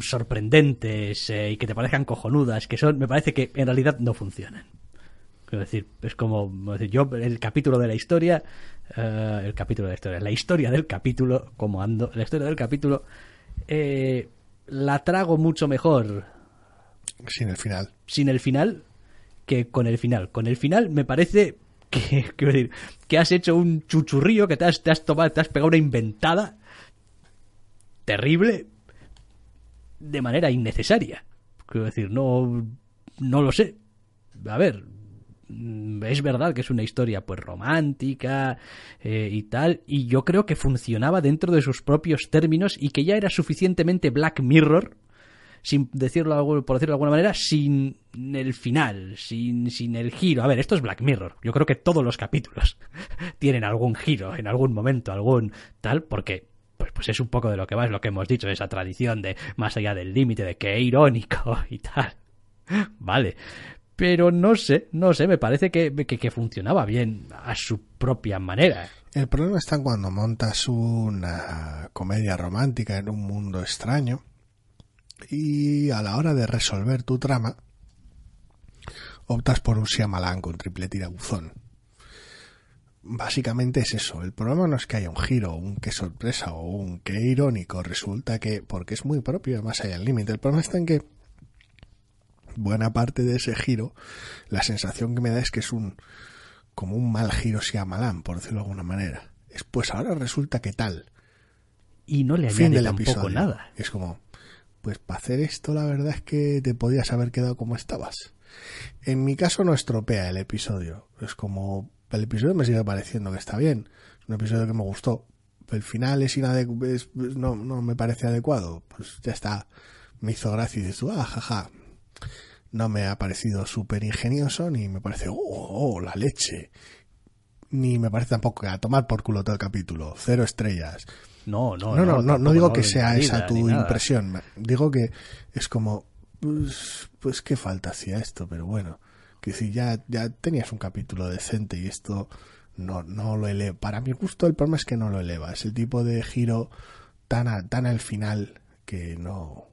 sorprendentes eh, y que te parezcan cojonudas, que son, me parece que en realidad no funcionan. Quiero decir, es como decir, yo el capítulo de la historia, eh, el capítulo de la historia, la historia del capítulo, como ando, la historia del capítulo, eh, la trago mucho mejor. Sin el final. Sin el final que con el final. Con el final me parece que, quiero decir, que has hecho un chuchurrío, que te has, te has tomado, te has pegado una inventada terrible de manera innecesaria. Quiero decir, no, no lo sé. A ver, es verdad que es una historia pues romántica eh, y tal y yo creo que funcionaba dentro de sus propios términos y que ya era suficientemente Black Mirror sin decirlo por decirlo de alguna manera sin el final sin, sin el giro. A ver esto es Black Mirror. Yo creo que todos los capítulos tienen algún giro en algún momento algún tal porque pues, pues es un poco de lo que va, es lo que hemos dicho, esa tradición de más allá del límite, de que irónico y tal. Vale, pero no sé, no sé, me parece que, que, funcionaba bien a su propia manera. El problema está cuando montas una comedia romántica en un mundo extraño y a la hora de resolver tu trama optas por un Shyamalan con triple tirabuzón. Básicamente es eso. El problema no es que haya un giro, un qué sorpresa o un qué irónico. Resulta que, porque es muy propio, más allá del límite. El problema está en que buena parte de ese giro, la sensación que me da es que es un como un mal giro malán por decirlo de alguna manera. Es pues ahora resulta que tal. Y no le añade tampoco nada. Es como, pues para hacer esto la verdad es que te podías haber quedado como estabas. En mi caso no estropea el episodio. Es como, el episodio me sigue pareciendo que está bien. Es un episodio que me gustó. El final es, inadecuado, no, no me parece adecuado. Pues ya está. Me hizo gracia y dices ah, jaja, no me ha parecido súper ingenioso, ni me parece, oh, oh, la leche. Ni me parece tampoco que a tomar por culo todo el capítulo. Cero estrellas. No, no, no. No, no, no, digo que sea esa tu impresión. Digo que es como, pues, pues qué falta hacía esto, pero bueno. Que si ya, ya tenías un capítulo decente y esto no, no lo eleva. Para mi gusto el problema es que no lo eleva. Es el tipo de giro tan, tan al final que no,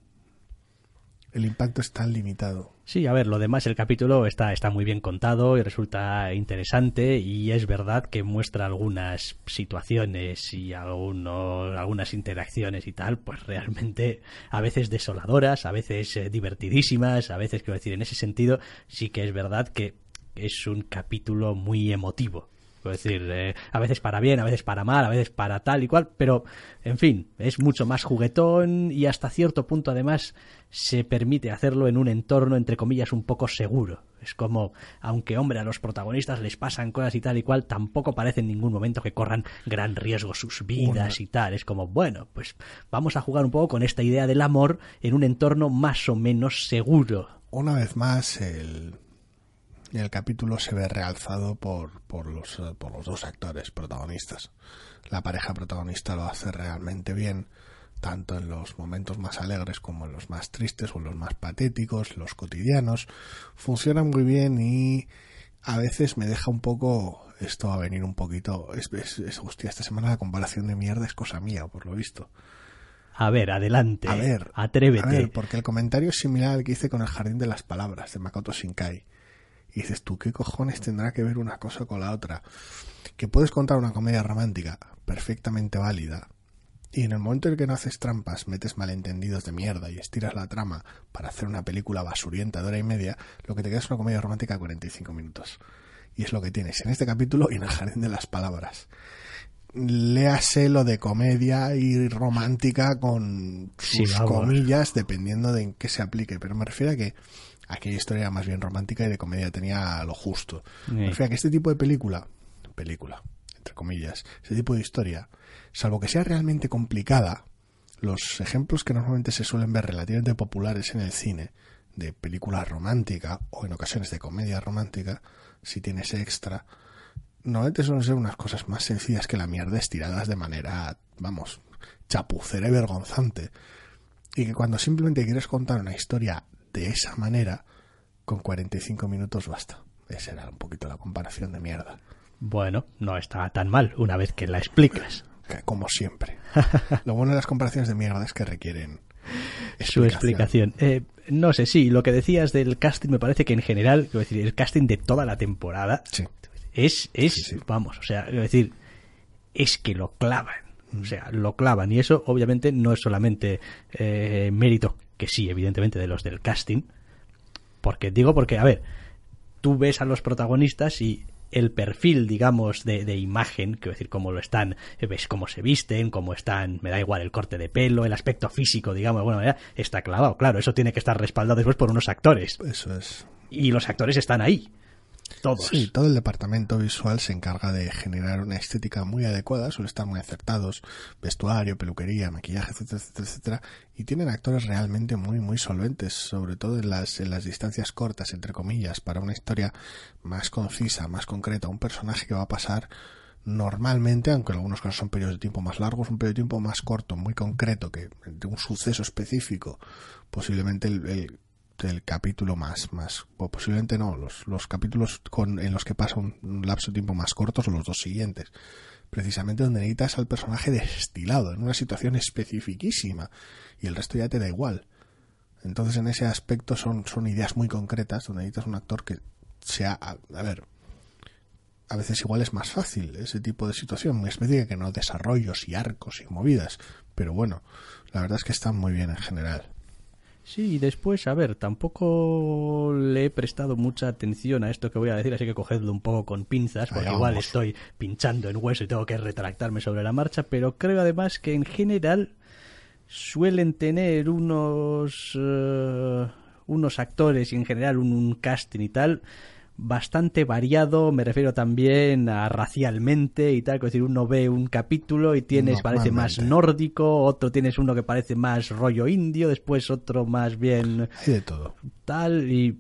el impacto es tan limitado. Sí, a ver, lo demás, el capítulo está, está muy bien contado y resulta interesante y es verdad que muestra algunas situaciones y algunas interacciones y tal, pues realmente a veces desoladoras, a veces eh, divertidísimas, a veces, quiero decir, en ese sentido sí que es verdad que es un capítulo muy emotivo es decir, eh, a veces para bien, a veces para mal, a veces para tal y cual, pero en fin, es mucho más juguetón y hasta cierto punto además se permite hacerlo en un entorno entre comillas un poco seguro. Es como, aunque hombre, a los protagonistas les pasan cosas y tal y cual, tampoco parece en ningún momento que corran gran riesgo sus vidas y tal. Es como, bueno, pues vamos a jugar un poco con esta idea del amor en un entorno más o menos seguro. Una vez más, el y el capítulo se ve realzado por, por, los, eh, por los dos actores protagonistas. La pareja protagonista lo hace realmente bien, tanto en los momentos más alegres como en los más tristes o en los más patéticos, los cotidianos. Funciona muy bien y a veces me deja un poco esto a venir un poquito. Es, es, hostia, esta semana la comparación de mierda es cosa mía, por lo visto. A ver, adelante. A ver, atrévete. A ver, porque el comentario es similar al que hice con el Jardín de las Palabras de Makoto Shinkai. Y dices tú, ¿qué cojones tendrá que ver una cosa con la otra? Que puedes contar una comedia romántica perfectamente válida. Y en el momento en que no haces trampas, metes malentendidos de mierda y estiras la trama para hacer una película basurienta de hora y media, lo que te queda es una comedia romántica de 45 minutos. Y es lo que tienes en este capítulo y en el jardín de las palabras. léase lo de comedia y romántica con sus comillas, dependiendo de en qué se aplique. Pero me refiero a que aquella historia era más bien romántica y de comedia tenía lo justo. Sí. a que este tipo de película, película, entre comillas, este tipo de historia, salvo que sea realmente complicada, los ejemplos que normalmente se suelen ver relativamente populares en el cine, de película romántica o en ocasiones de comedia romántica, si tiene ese extra, normalmente suelen ser unas cosas más sencillas que la mierda estiradas de manera, vamos, chapucera y vergonzante. Y que cuando simplemente quieres contar una historia de esa manera, con 45 minutos basta. Esa era un poquito la comparación de mierda. Bueno, no está tan mal una vez que la explicas. Como siempre. Lo bueno de las comparaciones de mierda es que requieren Su explicación. Eh, no sé, sí, lo que decías del casting me parece que en general, quiero decir, el casting de toda la temporada Sí. es, es Sí, sí. vamos, o sea, quiero decir, es que lo clavan. O sea, lo clavan. Y eso, obviamente, no es solamente eh, mérito, que sí, evidentemente, de los del casting. Porque, digo, porque, a ver, tú ves a los protagonistas y el perfil, digamos, de, de imagen, quiero decir, cómo lo están, eh, ves cómo se visten, cómo están, me da igual el corte de pelo, el aspecto físico, digamos, de alguna manera, está clavado. Claro, eso tiene que estar respaldado después por unos actores. Eso es. Y los actores están ahí. Todos. Sí, todo el departamento visual se encarga de generar una estética muy adecuada, suele estar muy acertados, vestuario, peluquería, maquillaje, etcétera, etcétera, etcétera, y tienen actores realmente muy, muy solventes, sobre todo en las, en las distancias cortas, entre comillas, para una historia más concisa, más concreta, un personaje que va a pasar normalmente, aunque en algunos casos son periodos de tiempo más largos, un periodo de tiempo más corto, muy concreto, que de un suceso específico, posiblemente el, el- el capítulo más, más, posiblemente no, los, los capítulos con, en los que pasa un, lapso de tiempo más corto son los dos siguientes. Precisamente donde necesitas al personaje destilado, en una situación especificísima, y el resto ya te da igual. Entonces en ese aspecto son, son ideas muy concretas donde necesitas un actor que sea, a, a ver, a veces igual es más fácil ese tipo de situación, muy específica que no desarrollos y arcos y movidas, pero bueno, la verdad es que están muy bien en general. Sí, y después, a ver, tampoco le he prestado mucha atención a esto que voy a decir, así que cogedlo un poco con pinzas, porque igual estoy pinchando en hueso y tengo que retractarme sobre la marcha, pero creo además que en general suelen tener unos eh, unos actores y en general un, un casting y tal bastante variado, me refiero también a racialmente y tal, es decir, uno ve un capítulo y tienes, parece más nórdico, otro tienes uno que parece más rollo indio, después otro más bien Hay de todo. tal y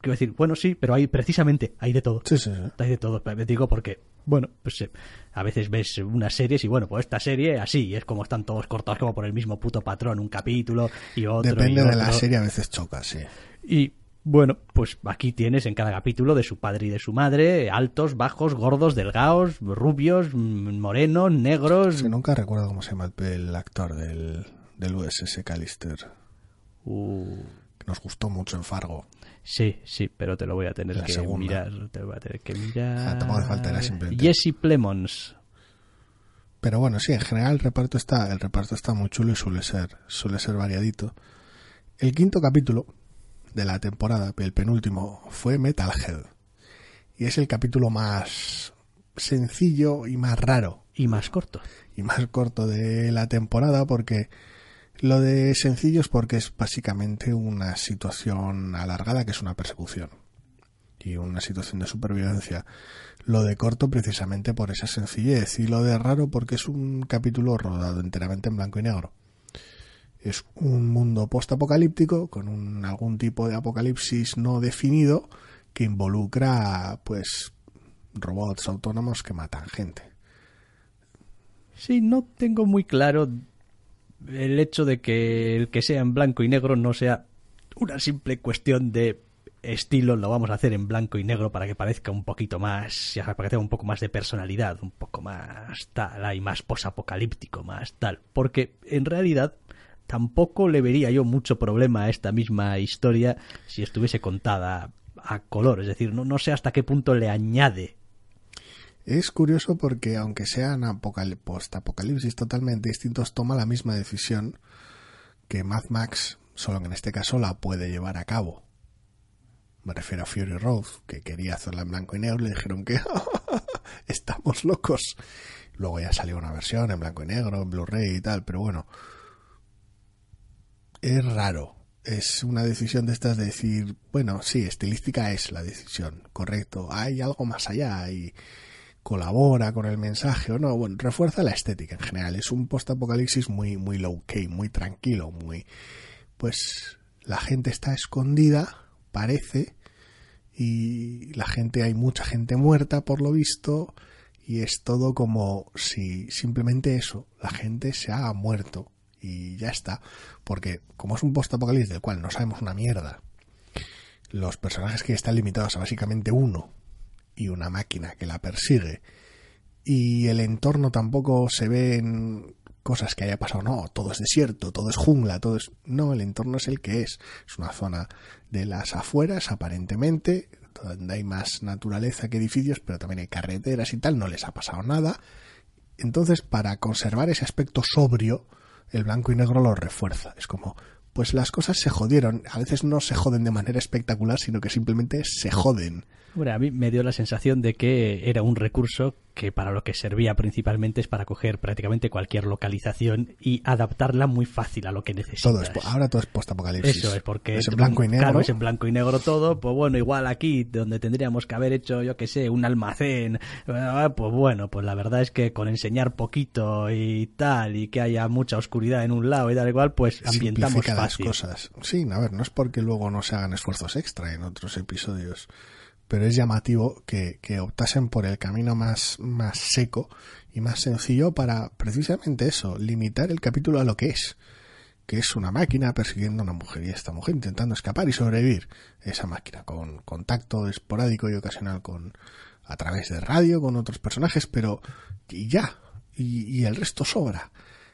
quiero decir, bueno, sí, pero hay precisamente hay de todo. Sí, sí, sí. Hay de todo, pero digo porque bueno, pues eh, a veces ves unas series y bueno, pues esta serie así, es como están todos cortados como por el mismo puto patrón, un capítulo y otro Depende y de la serie, a veces choca, sí. Y bueno, pues aquí tienes en cada capítulo de su padre y de su madre, altos, bajos, gordos, delgados, rubios, mm, morenos, negros. Sí, nunca recuerdo cómo se llama el, actor del, del USS Callister, Uh, que nos gustó mucho en Fargo. sí, sí, pero te lo voy a tener La que segunda. mirar, te lo voy a tener que mirar. Ah, tampoco hace falta, era simplemente- Jesse Plemons. Pero bueno, sí, en general el reparto está, el reparto está muy chulo y suele ser, suele ser variadito. El quinto capítulo de la temporada, el penúltimo, fue Metalhead. Y es el capítulo más sencillo y más raro Y más corto. y más corto de la temporada porque lo de sencillo es porque es básicamente una situación alargada que es una persecución y una situación de supervivencia. Lo de corto precisamente por esa sencillez y lo de raro porque es un capítulo rodado enteramente en blanco y negro. Es un mundo post-apocalíptico con un, algún tipo de apocalipsis no definido que involucra pues robots autónomos que matan gente. Sí, no tengo muy claro el hecho de que el que sea en blanco y negro no sea una simple cuestión de estilo, lo vamos a hacer en blanco y negro para que parezca un poquito más, para que tenga un poco más de personalidad, un poco más tal, hay más posapocalíptico, más tal, porque en realidad tampoco le vería yo mucho problema a esta misma historia si estuviese contada a color, es decir, no, no sé hasta qué punto le añade Es curioso porque aunque sean apocal- post-apocalipsis totalmente distintos, toma la misma decisión que Mad Max, solo que en este caso la puede llevar a cabo. Me refiero a Fury Road, que quería hacerla en blanco y negro, le dijeron que estamos locos. Luego ya salió una versión en blanco y negro, en Blu-ray y tal, pero bueno. Es raro. Es una decisión de estas de decir, bueno, sí, estilística es la decisión, correcto. Hay algo más allá y colabora con el mensaje o no. Bueno, refuerza la estética en general. Es un post-apocalipsis muy, muy low-key, muy tranquilo, muy. Pues la gente está escondida, parece, y la gente, hay mucha gente muerta por lo visto, y es todo como si simplemente eso, la gente se ha muerto y ya está. Porque como es un post-apocalipsis del cual no sabemos una mierda, los personajes que están limitados a básicamente uno y una máquina que la persigue y el entorno tampoco se ve en cosas que haya pasado, no, todo es desierto, todo es jungla, todo es... No, el entorno es el que es. Es una zona de las afueras, aparentemente, donde hay más naturaleza que edificios, pero también hay carreteras y tal, no les ha pasado nada. Entonces, para conservar ese aspecto sobrio, el blanco y negro lo refuerza. Es como, pues las cosas se jodieron. A veces no se joden de manera espectacular, sino que simplemente se joden. Bueno, a mí me dio la sensación de que era un recurso que para lo que servía principalmente es para coger prácticamente cualquier localización y adaptarla muy fácil a lo que necesitas. Todo es, ahora todo es post-apocalipsis. Eso es porque es en blanco y negro. Claro, es en blanco y negro todo. Pues bueno, igual aquí donde tendríamos que haber hecho, yo que sé, un almacén, eh, pues bueno, pues la verdad es que con enseñar poquito y tal y que haya mucha oscuridad en un lado y tal igual, pues ambientamos Simplifica fácil. las cosas. Sí, a ver, no es porque luego no se hagan esfuerzos extra en otros episodios pero es llamativo que, optasen por el camino más, más seco y más sencillo para precisamente eso, limitar el capítulo a lo que es, que es una máquina persiguiendo a una mujer y esta mujer intentando escapar y sobrevivir. Esa máquina con contacto esporádico y ocasional con a través de radio con otros personajes, pero y ya, y, y el resto sobra.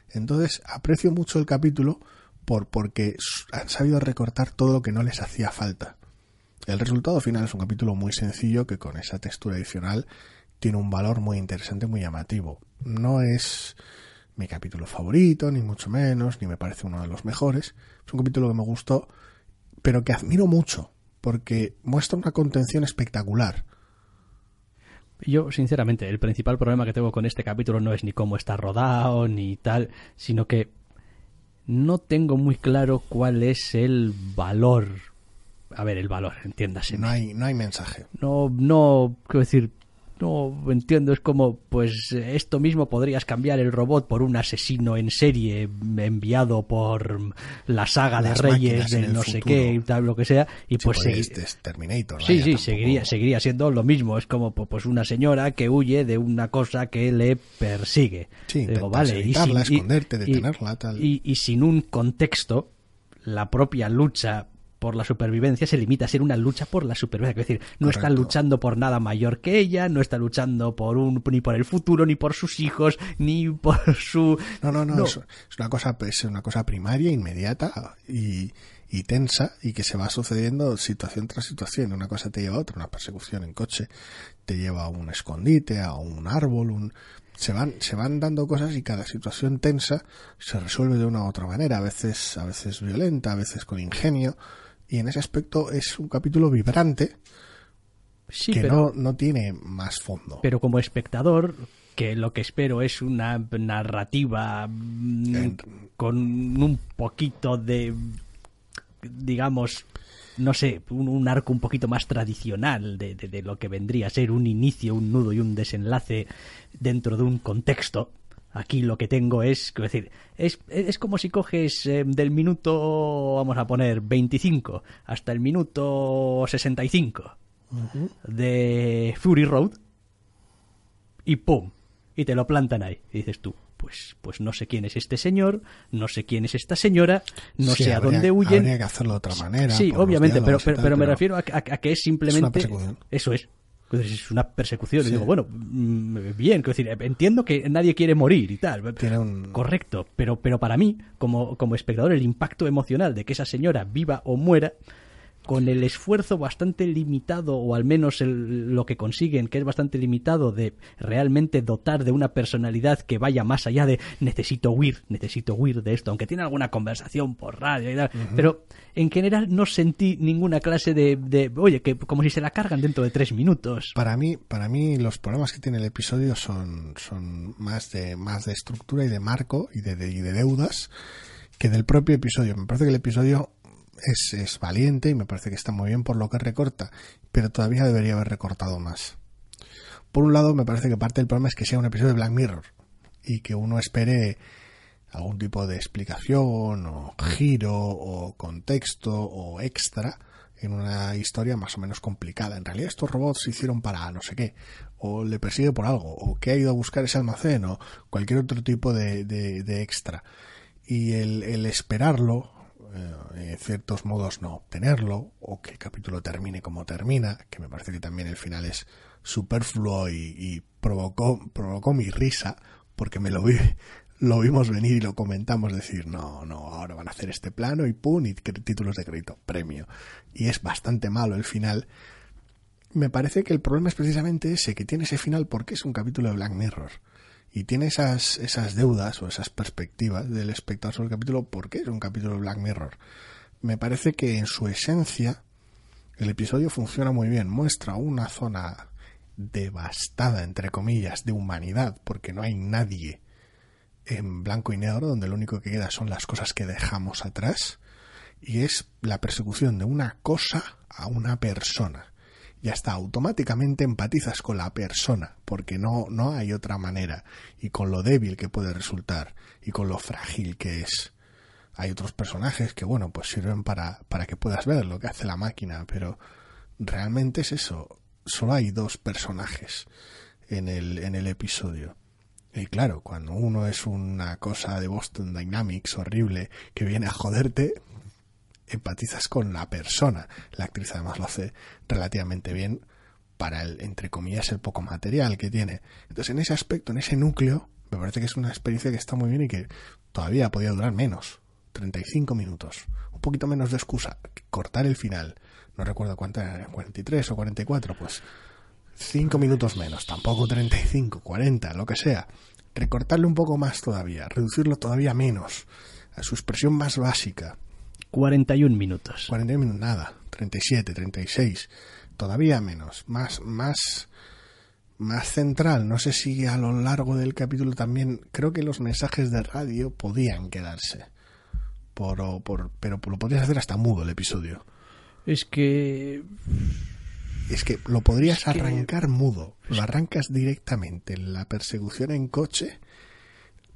Entonces aprecio mucho el capítulo por porque han sabido recortar todo lo que no les hacía falta. El resultado final es un capítulo muy sencillo que con esa textura adicional tiene un valor muy interesante, muy llamativo. No es mi capítulo favorito, ni mucho menos, ni me parece uno de los mejores. Es un capítulo que me gustó, pero que admiro mucho, porque muestra una contención espectacular. Yo, sinceramente, el principal problema que tengo con este capítulo no es ni cómo está rodado, ni tal, sino que no tengo muy claro cuál es el valor a ver, el valor, entiéndase. No hay, no hay mensaje. No, no, quiero decir, no entiendo, es como, pues esto mismo podrías cambiar el robot por un asesino en serie enviado por la saga Las de Reyes máquinas en de el no sé futuro. qué y tal, lo que sea, y Sí, pues porque segui- este es Terminator. Sí, vaya, sí, tampoco- seguiría, seguiría siendo lo mismo. Es como po- pues una señora que huye de una cosa que le persigue. Sí, Digo, vale, y sin- esconderte, detenerla, tal. Y, y sin un contexto, la propia lucha por la supervivencia se limita a ser una lucha por la supervivencia. Es decir, no está luchando por nada mayor que ella, no está luchando por un ni por el futuro, ni por sus hijos, ni por su No, no, no, No. Es, es una cosa, es una cosa primaria, inmediata y, y tensa y que se va sucediendo situación tras situación. Una cosa te lleva a otra, una persecución en coche te lleva a un escondite, a un árbol, un se van se van dando cosas y cada situación tensa se resuelve de una u otra manera, a veces a veces violenta, a veces con ingenio y en ese aspecto es un capítulo vibrante sí, que pero no no tiene más fondo. pero como espectador que lo que espero es una narrativa mm, En- con un poquito de digamos no sé un, un arco un poquito más tradicional de, de- de lo que vendría a ser un inicio un nudo y un desenlace dentro de un contexto Aquí lo que tengo es, quiero decir, es, es como si coges eh, del minuto, vamos a poner, 25 hasta el minuto 65 de Fury Road y ¡pum! Y te lo plantan ahí. Y dices tú, pues, pues no sé quién es este señor, no sé quién es esta señora, no Sí, sé a dónde huyen. Habría que hacerlo de otra manera. Sí, obviamente, pero, pero, tal, pero me refiero a, que- a- a que es simplemente... persecución. Eso es. Entonces, Es una persecución. Y digo, bueno, mm, bien, quiero decir, entiendo que nadie quiere morir y tal. Tiene un- Correcto, pero, pero para mí, como, como espectador, el impacto emocional de que esa señora viva o muera, con el esfuerzo bastante limitado, o al menos el- lo que consiguen, que es bastante limitado, de realmente dotar de una personalidad que vaya más allá de necesito huir, necesito huir de esto, aunque tiene alguna conversación por radio y tal, pero en general no sentí ninguna clase de, de, oye, que como si se la cargan dentro de tres minutos. Para mí, para mí los problemas que tiene el episodio son, son más de, más de estructura y de marco y de, de- y de deudas que del propio episodio. Me parece que el episodio es, es valiente y me parece que está muy bien por lo que recorta, pero todavía debería haber recortado más. Por un lado, me parece que parte del problema es que sea un episodio de Black Mirror y que uno espere algún tipo de explicación o giro o contexto o extra en una historia más o menos complicada. En realidad estos robots se hicieron para no sé qué, o le persigue por algo, o que ha ido a buscar ese almacén, o cualquier otro tipo de, de- extra. Y el esperarlo, eh, en ciertos modos no obtenerlo, o que el capítulo termine como termina, que me parece que también el final es superfluo y, y provocó, provocó mi risa, porque me lo vi, lo vimos venir y lo comentamos, decir, no, no, ahora van a hacer este plano y pum, y títulos de crédito, premio. Y es bastante malo el final. Me parece que el problema es precisamente ese, que tiene ese final porque es un capítulo de Black Mirror. Y tiene esas, esas deudas o esas perspectivas del espectador sobre el capítulo porque es un capítulo de Black Mirror. Me parece que en su esencia el episodio funciona muy bien. Muestra una zona devastada, entre comillas, de humanidad, porque no hay nadie en blanco y negro, donde lo único que queda son las cosas que dejamos atrás, y es la persecución de una cosa a una persona. Ya está, automáticamente empatizas con la persona, porque no, no hay otra manera, y con lo débil que puede resultar, y con lo frágil que es. Hay otros personajes que, bueno, pues sirven para, para que puedas ver lo que hace la máquina, pero realmente es eso. Solo hay dos personajes en el, en el episodio. Y claro, cuando uno es una cosa de Boston Dynamics horrible que viene a joderte, empatizas con la persona. La actriz además lo hace relativamente bien para el, entre comillas, el poco material que tiene. Entonces, en ese aspecto, en ese núcleo, me parece que es una experiencia que está muy bien y que todavía podía durar menos. 35 minutos. Un poquito menos de excusa. Cortar el final. No recuerdo cuánto era, 43 o 44, pues 5 minutos menos, tampoco 35, 40, lo que sea. Recortarle un poco más todavía, reducirlo todavía menos, a su expresión más básica. 41 minutos. 40 minutos, nada, 37, 36, todavía menos, más, más, más central. No sé si a lo largo del capítulo también, creo que los mensajes de radio podían quedarse. Por, por, pero lo podrías hacer hasta mudo el episodio. Es que Es que lo podrías Es que- arrancar mudo. Lo arrancas directamente en la persecución en coche,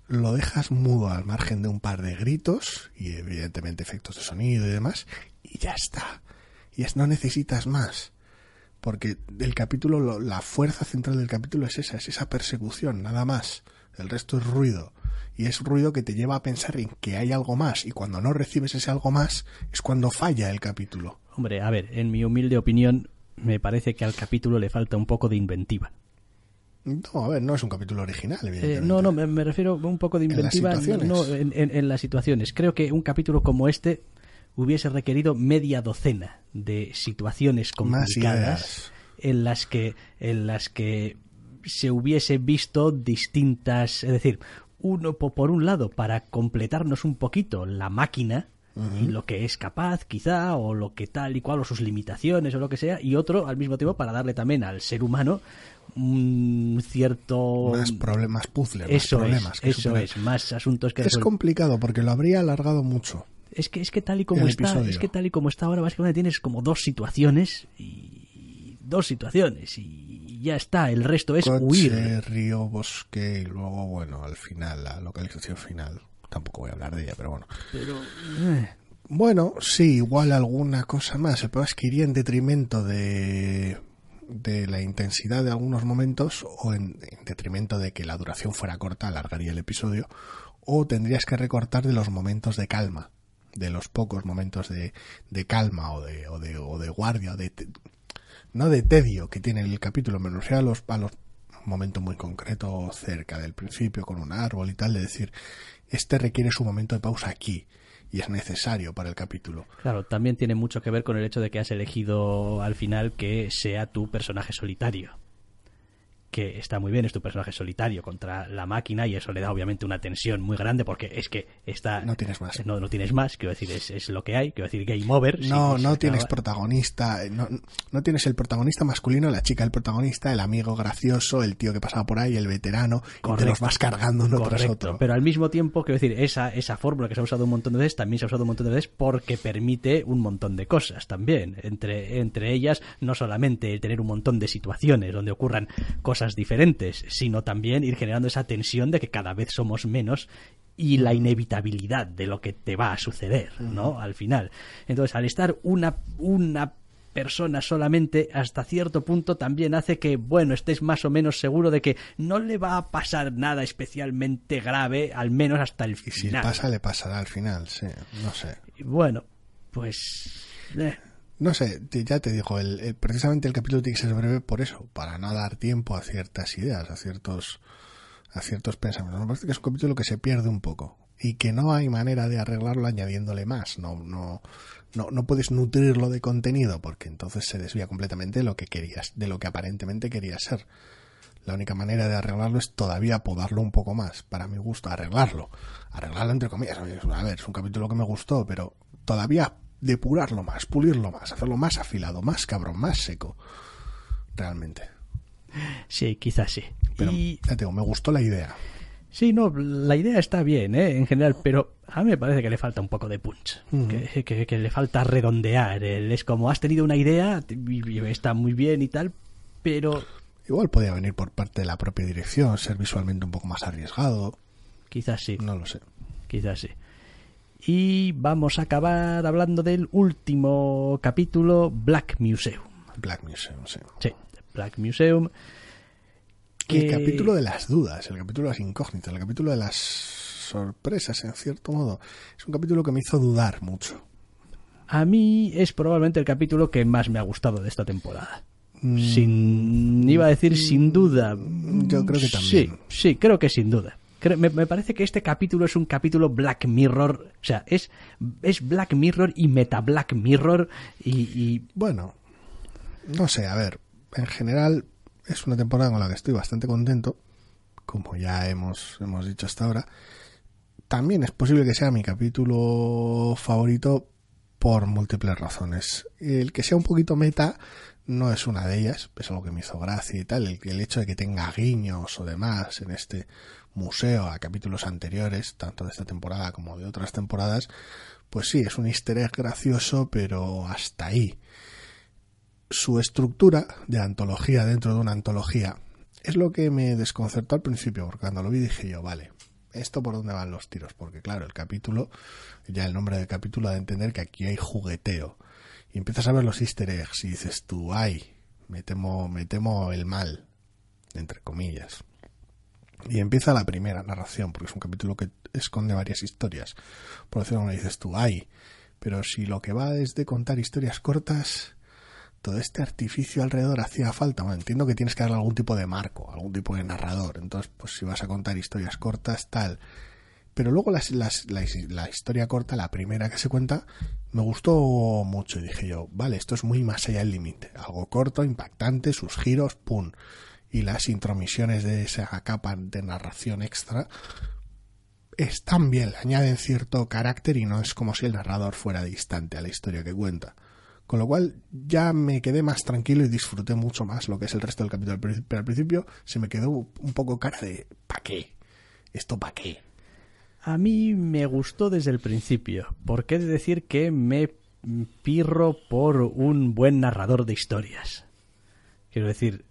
lo dejas mudo al margen de un par de gritos y evidentemente efectos de sonido y demás, y ya está. Y es, no necesitas más. Porque el capítulo, lo- la fuerza central del capítulo es esa, es esa persecución, nada más. El resto es ruido. Y es ruido que te lleva a pensar en que hay algo más. Y cuando no recibes ese algo más, es cuando falla el capítulo. Hombre, a ver, en mi humilde opinión, me parece que al capítulo le falta un poco de inventiva. No, a ver, no es un capítulo original, Eh, evidentemente. no, no, me, me refiero a un poco de inventiva no, en, en- en las situaciones. Creo que un capítulo como este hubiese requerido media docena de situaciones complicadas en las que en las que se hubiese visto distintas, es decir, uno po- por un lado para completarnos un poquito la máquina y lo que es capaz quizá o lo que tal y cual o sus limitaciones o lo que sea y otro al mismo tiempo para darle también al ser humano un cierto Más problemas, puzzles, eso más problemas. es, que eso superar. es, más asuntos que Es complicado porque lo habría alargado mucho. Es que es que tal y como está, episodio. es que tal y como está ahora básicamente tienes como dos situaciones y dos situaciones y ya está, el resto es Coche, huir. río, bosque y luego, bueno, al final, la localización final. Tampoco voy a hablar de ella, pero bueno. Pero eh, Bueno, sí, igual alguna cosa más. El problema es que iría en detrimento de, de la intensidad de algunos momentos o en, en detrimento de que la duración fuera corta, alargaría el episodio. O tendrías que recortar de los momentos de calma, de los pocos momentos de, de calma o de, o de, o de guardia, o de, te- no de tedio que tiene el capítulo, me refiero a los, a los momentos muy concreto cerca del principio con un árbol y tal, de decir, este requiere su momento de pausa aquí. y es necesario para el capítulo. Claro, también tiene mucho que ver con el hecho de que has elegido al final que sea tu personaje solitario que está muy bien, es tu personaje solitario contra la máquina y eso le da obviamente una tensión muy grande porque es que está... No tienes más. No, no tienes más, quiero decir, es, es lo que hay, quiero decir, game over. No, no tienes protagonista, no, no tienes el protagonista masculino, la chica el protagonista, el amigo gracioso, el tío que pasaba por ahí, el veterano, y te los vas cargando uno tras otro. Pero al mismo tiempo, quiero decir, esa, esa fórmula que se ha usado un montón de veces también se ha usado un montón de veces porque permite un montón de cosas también. Entre, entre ellas, no solamente el tener un montón de situaciones donde ocurran cosas diferentes, sino también ir generando esa tensión de que cada vez somos menos y la inevitabilidad de lo que te va a suceder, ¿no? Al final. Entonces, al estar una, una persona solamente hasta cierto punto también hace que, bueno, estés más o menos seguro de que no le va a pasar nada especialmente grave, al menos hasta el final. Y si le pasa, le pasará al final, sí, no sé. bueno, pues... Eh. No sé, ya te digo, el, precisamente el capítulo tiene que ser breve por eso, para no dar tiempo a ciertas ideas, a ciertos, a ciertos pensamientos. Me parece que es un capítulo que se pierde un poco y que no hay manera de arreglarlo añadiéndole más. No, no, no, no puedes nutrirlo de contenido porque entonces se desvía completamente de lo que querías, de lo que aparentemente querías ser. La única manera de arreglarlo es todavía podarlo un poco más, para mi gusto, arreglarlo. Arreglarlo entre comillas. A ver, es un capítulo que me gustó, pero todavía depurarlo más, pulirlo más, hacerlo más afilado, más cabrón, más seco. Realmente. Sí, quizás sí. Pero ya tengo, me gustó la idea. Sí, no, la idea está bien, ¿eh? en general, pero a mí me parece que le falta un poco de punch, que, que, le falta redondear. Es como, has tenido una idea, está muy bien y tal, pero... Igual podría venir por parte de la propia dirección, ser visualmente un poco más arriesgado. Quizás sí. No lo sé. Quizás sí. Y vamos a acabar hablando del último capítulo, Black Museum. Black Museum, sí. Sí, Black Museum. El capítulo de las dudas, el capítulo de las incógnitas, el capítulo de las sorpresas, en cierto modo. Es un capítulo que me hizo dudar mucho. A mí es probablemente el capítulo que más me ha gustado de esta temporada. Mm. Sin, iba a decir sin duda. Yo creo que también. Sí, sí, creo que sin duda me, parece que este capítulo es un capítulo Black Mirror. O sea, es, es Black Mirror y Meta Black Mirror. Y, Bueno, no sé, a ver. En general, es una temporada con la que estoy bastante contento. Como ya hemos, hemos dicho hasta ahora. También es posible que sea mi capítulo favorito por múltiples razones. El que sea un poquito meta no es una de ellas, es algo que me hizo gracia y tal, el, el hecho de que tenga guiños o demás en este museo a capítulos anteriores, tanto de esta temporada como de otras temporadas, pues sí, es un easter egg gracioso, pero hasta ahí. Su estructura de antología dentro de una antología es lo que me desconcertó al principio, porque cuando lo vi dije yo, vale, ¿esto por dónde van los tiros? Porque claro, el capítulo, ya el nombre del capítulo da a entender que aquí hay jugueteo. Y empiezas a ver los easter eggs y dices tú, ay, me temo, me temo el mal, entre comillas. Y empieza la primera narración, porque es un capítulo que esconde varias historias. Por decirlo, me dices tú, ay, pero si lo que va es de contar historias cortas, todo este artificio alrededor hacía falta. Bueno, entiendo que tienes que darle algún tipo de marco, algún tipo de narrador. Entonces, pues si vas a contar historias cortas, tal. Pero luego la, la, historia corta, la primera que se cuenta, me gustó mucho. Y dije yo, vale, esto es muy más allá del límite. Algo corto, impactante, sus giros, pum y las intromisiones de esa capa de narración extra están bien, añaden cierto carácter y no es como si el narrador fuera distante a la historia que cuenta. Con lo cual ya me quedé más tranquilo y disfruté mucho más lo que es el resto del capítulo. Pero al principio se me quedó un poco cara de ¿para qué? ¿Esto para qué? A mí me gustó desde el principio, porque de decir que me pirro por un buen narrador de historias. Quiero decir,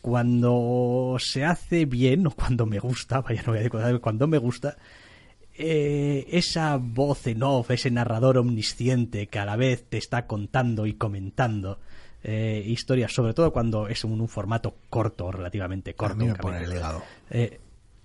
cuando se hace bien, o cuando me gusta, vaya, no voy a decir cuando me gusta, eh, esa voz en off, ese narrador omnisciente que a la vez te está contando y comentando eh, historias, sobre todo cuando es en un, formato corto, relativamente corto. A mí me pone el eh,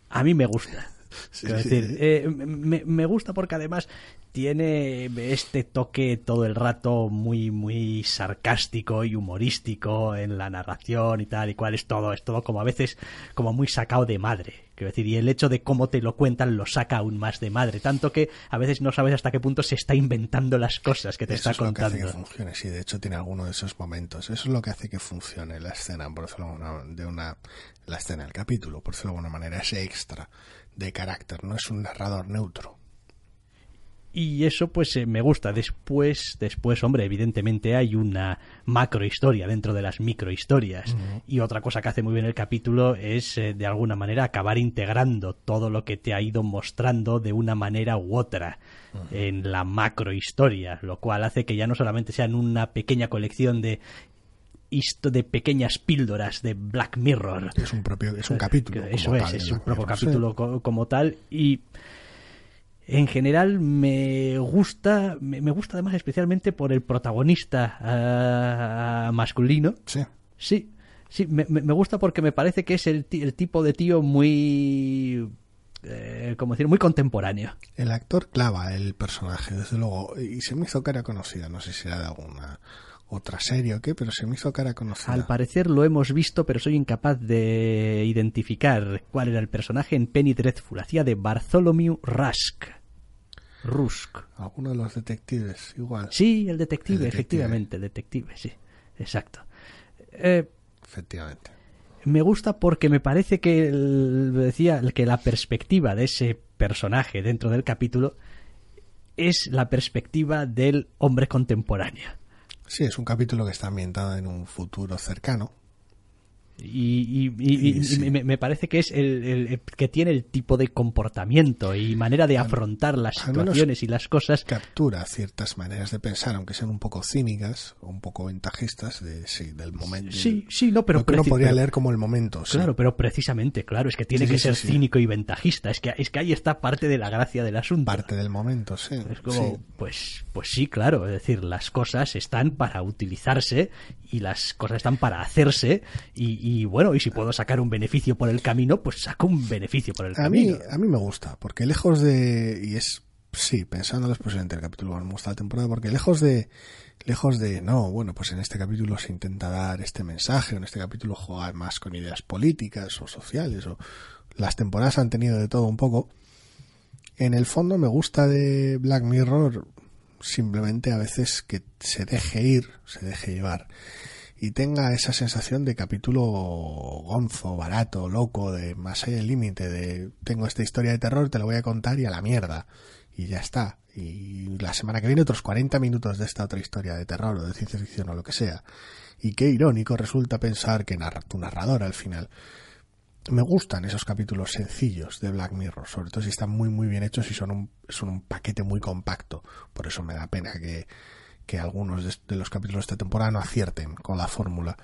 a mí me gusta. decir, me, me, gusta porque además tiene este toque todo el rato muy muy sarcástico y humorístico en la narración y tal y cual. Es todo es todo como a veces como muy sacado de madre. Quiero decir y el hecho de cómo te lo cuentan lo saca aún más de madre. Tanto que a veces no sabes hasta qué punto se está inventando las cosas que te Eso está es lo que hace contando. que funcione, sí, de hecho tiene alguno de esos momentos. Eso es lo que hace que funcione la escena, por decirlo de una, de una- la escena, el capítulo, por decirlo de alguna manera, ese extra de carácter, no es un narrador neutro. Y eso pues eh, me gusta. Después después hombre evidentemente hay una macro historia dentro de las micro historias y otra cosa que hace muy bien el capítulo es eh, de alguna manera acabar integrando todo lo que te ha ido mostrando de una manera u otra en la macro historia lo cual hace que ya no solamente sean una pequeña colección de de pequeñas píldoras de Black Mirror. Es un propio, es un capítulo. eso es, tal, es un propio capítulo co- como tal y en general me gusta, me, gusta además especialmente por el protagonista ah, masculino. Sí, Sí, sí, me, me- gusta porque me parece que es el, el tipo de tío muy, eh, como decir, muy contemporáneo. el actor clava el personaje, desde luego, y se me hizo cara conocida, no sé si era de alguna otra serie o qué, pero se me hizo cara conocida. Al parecer lo hemos visto, pero soy incapaz de identificar cuál era el personaje en Penny Dreadful. Hacía de Bartholomew Rusk. Rusk. Alguno de los detectives, igual. Sí, el detective, El detective. efectivamente, el detective, sí. Exacto. Eh, Efectivamente. me gusta porque me parece que el- decía que la perspectiva de ese personaje dentro del capítulo es la perspectiva del hombre contemporáneo. Sí, es un capítulo que está ambientado en un futuro cercano. Y, y- y- sí. y me, me parece que es el, el- el que tiene el tipo de comportamiento y manera de afrontar las situaciones y las cosas. Captura ciertas maneras de pensar, aunque sean un poco cínicas o un poco ventajistas, de, sí, del momento. Sí, sí, no, pero lo que uno podría pero- leer como el momento. sí. Claro, pero precisamente, claro, es que tiene que ser cínico y ventajista. Es que, es que ahí está parte de la gracia del asunto. Parte del momento, sí. Es como, pues, pues sí, claro, es decir, las cosas están para utilizarse y las cosas están para hacerse y, y, bueno, y si puedo sacar un beneficio por el camino, pues saco un beneficio por el A mí, camino. a mí me gusta, porque lejos de. Y es. Sí, pensando expresamente el capítulo, me gusta la temporada, porque lejos de. Lejos de. No, bueno, pues en este capítulo se intenta dar este mensaje, o en este capítulo jugar más con ideas políticas o sociales, o. Las temporadas han tenido de todo un poco. En el fondo me gusta de Black Mirror simplemente a veces que se deje ir, se deje llevar y tenga esa sensación de capítulo gonzo, barato, loco, de más allá del límite, de tengo esta historia de terror, te la voy a contar y a la mierda. Y ya está. Y la semana que viene otros 40 minutos de esta otra historia de terror o de ciencia ficción o lo que sea. Y qué irónico resulta pensar que narra tu narrador al final. Me gustan esos capítulos sencillos de Black Mirror, sobre todo si están muy muy bien hechos y son un, son un paquete muy compacto. Por eso me da pena que, que algunos de, los capítulos de esta temporada no acierten con la fórmula.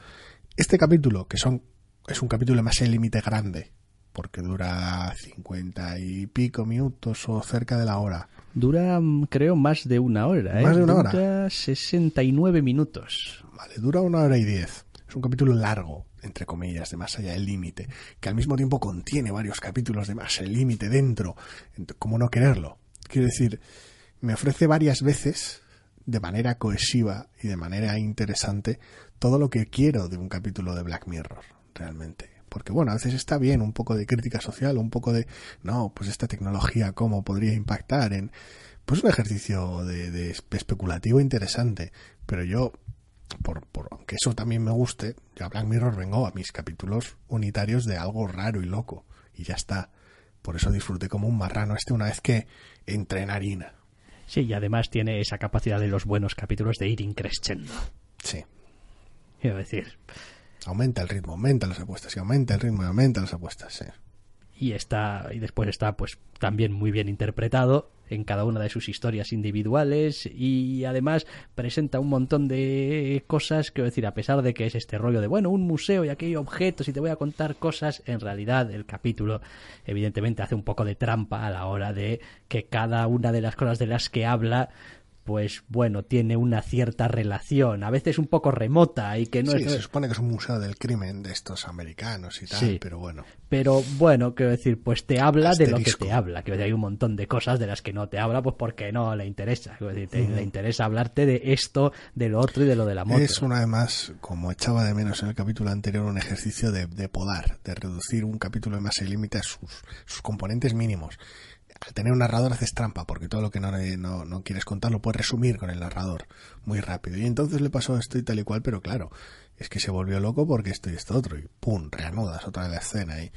Este capítulo, que son es un capítulo más el límite grande, porque dura cincuenta y pico minutos o cerca de la hora. Dura, mm, creo, más de una hora, ¿eh? Más de una hora. Dura 69 minutos. Vale, dura una hora y diez. Es un capítulo largo, entre comillas, de más allá del límite, que al mismo tiempo contiene varios capítulos de más el límite dentro. Ent- ¿Cómo no quererlo? Quiero decir, me ofrece varias veces, de manera cohesiva y de manera interesante, todo lo que quiero de un capítulo de Black Mirror, realmente. Porque bueno, a veces está bien un poco de crítica social, un poco de, no, pues esta tecnología, cómo podría impactar en, pues un ejercicio de, de especulativo interesante. Pero yo, por, por, aunque eso también me guste, yo a Black Mirror vengo a mis capítulos unitarios de algo raro y loco. Y ya está. Por eso disfruté como un marrano este una vez que entré en harina. Sí, y además tiene esa capacidad de los buenos capítulos de ir increciendo. Sí. Quiero decir, Aumenta el ritmo, aumenta las apuestas, y aumenta el ritmo y aumenta las apuestas, sí. Y está y después está pues también muy bien interpretado en cada una de sus historias individuales y además presenta un montón de cosas que decir a pesar de que es este rollo de bueno un museo y aquí hay objetos y te voy a contar cosas en realidad el capítulo evidentemente hace un poco de trampa a la hora de que cada una de las cosas de las que habla pues bueno, tiene una cierta relación, a veces un poco remota y que no sí, es... se supone que es un museo del crimen de estos americanos y tal, Sí. pero bueno. Pero bueno, quiero decir, pues te habla de lo que te habla. Decir, hay un montón de cosas de las que no te habla, pues porque no le interesa. Quiero decir, te- le interesa hablarte de esto, de lo otro y de lo de la moto. Es una vez más, como echaba de menos en el capítulo anterior, un ejercicio de, de podar, de reducir un capítulo de más límite a sus, sus componentes mínimos. Al tener un narrador haces trampa, porque todo lo que no, no, no quieres contar lo puedes resumir con el narrador muy rápido. Y entonces le pasó esto y tal y cual, pero claro, es que se volvió loco porque esto y esto otro, y pum, reanudas otra vez la escena y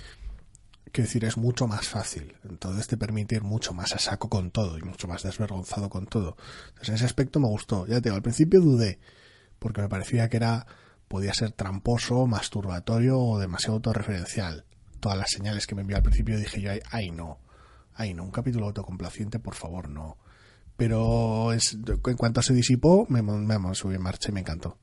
quiero decir, es mucho más fácil. Entonces te permite ir mucho más a saco con todo y mucho más desvergonzado con todo. Entonces en ese aspecto me gustó. Ya te digo, al principio dudé, porque me parecía que era, podía ser tramposo, masturbatorio o demasiado autorreferencial. Todas las señales que me envió al principio dije yo, ay, ay no, ay no, un capítulo autocomplaciente, por favor, no. Pero es- en cuanto se disipó, me, me, me subí en marcha y me encantó.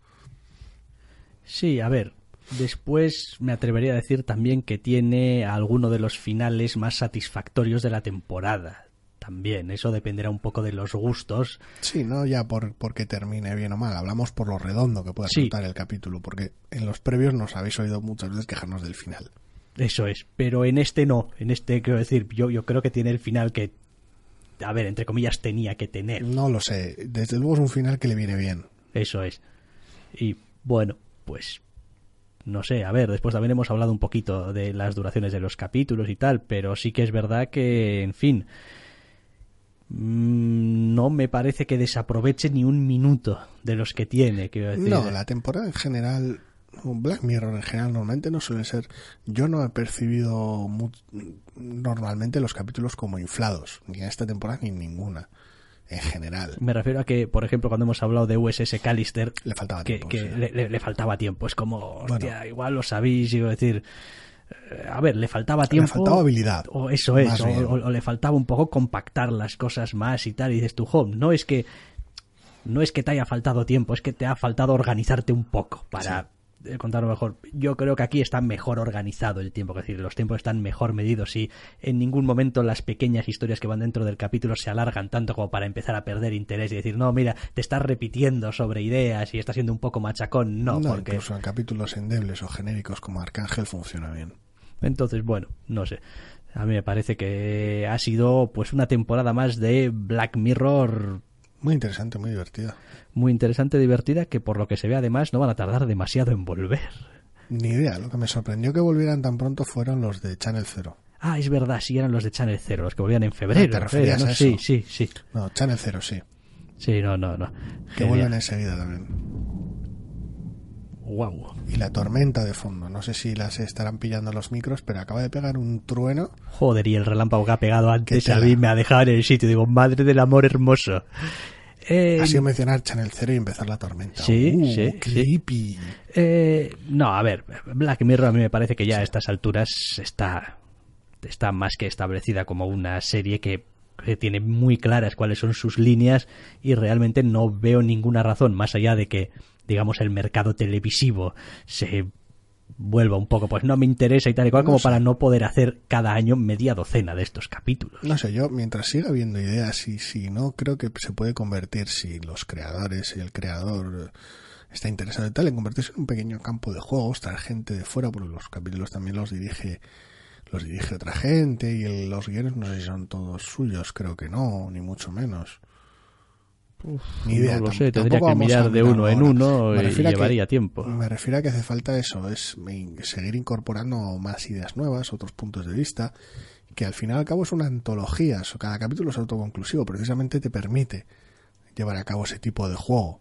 Sí, a ver. Después me atrevería a decir también que tiene alguno de los finales más satisfactorios de la temporada. También, eso dependerá un poco de los gustos. Sí, no ya por porque termine bien o mal, hablamos por lo redondo que pueda Sí. resultar el capítulo, porque en los previos nos habéis oído muchas veces quejarnos del final. Eso es. Pero en este no. En este, quiero decir, yo, yo creo que tiene el final que, a ver, entre comillas, tenía que tener. No lo sé, desde luego es un final que le viene bien. Eso es. Y bueno, pues no sé, a ver, después también hemos hablado un poquito de las duraciones de los capítulos y tal, pero sí que es verdad que, en fin, mm, no me parece que desaproveche ni un minuto de los que tiene. Decir, No, la temporada en general, Black Mirror en general normalmente no suele ser, yo no he percibido normalmente los capítulos como inflados, ni en esta temporada ni en ninguna, en general. Me refiero a que, por ejemplo, cuando hemos hablado de USS Callister, Le faltaba que, tiempo. que sí. le, le- le faltaba tiempo. Es como, Bueno. hostia, igual lo sabéis, quiero decir. eh, A ver, le faltaba tiempo. faltaba habilidad, O eso es, o, le faltaba un poco compactar las cosas más y tal. Y dices tú, jo, no es que. No es que te haya faltado tiempo, es que te ha faltado organizarte un poco para contarlo mejor. Yo creo que aquí está mejor organizado el tiempo, es decir, los tiempos están mejor medidos y en ningún momento las pequeñas historias que van dentro del capítulo se alargan tanto como para empezar a perder interés y decir, no, mira, te estás repitiendo sobre ideas y estás siendo un poco machacón. No, porque incluso en capítulos endebles o genéricos como Arcángel funciona bien. entonces, bueno, no sé. A mí me parece que ha sido pues una temporada más de Black Mirror Muy interesante, muy divertida. muy interesante, divertida, que por lo que se ve además no van a tardar demasiado en volver. Ni idea, lo que me sorprendió que volvieran tan pronto fueron los de Channel Zero. Ah, es verdad, sí eran los de Channel Zero, los que volvían en febrero. Ah, ¿te era, referías ¿no? a Sí, eso? sí, sí. No, Channel Zero sí. Sí, no, no, no. Que vuelven enseguida también. Wow. Y la tormenta de fondo. No sé si las estarán pillando los micros, pero acaba de pegar un trueno. Joder, y el relámpago que ha pegado antes a mí me ha dejado en el sitio. Digo, madre del amor hermoso. Eh, Ha sido mencionar Channel Zero y empezar la tormenta. Sí, Uh, sí, creepy. Eh, no, a ver, Black Mirror a mí me parece que ya a estas alturas está, está más que establecida como una serie que, que tiene muy claras cuáles son sus líneas y realmente no veo ninguna razón, más allá de que, digamos, el mercado televisivo se vuelva un poco, pues no me interesa y tal y cual, No como sé. para no poder hacer cada año media docena de estos capítulos. No sé, yo mientras siga habiendo ideas y si no, creo que se puede convertir, si los creadores y el creador está interesado y tal, en convertirse en un pequeño campo de juegos, traer gente de fuera, porque los capítulos también los dirige los dirige otra gente y el- los guiones no sé si son todos suyos, creo que no, ni mucho menos. Ni idea. no lo sé, tendría que mirar de uno en uno y que- llevaría tiempo. Me refiero a que hace falta eso, es seguir incorporando más ideas nuevas, otros puntos de vista, que al fin y al cabo es una antología, cada capítulo es autoconclusivo, precisamente te permite llevar a cabo ese tipo de juego.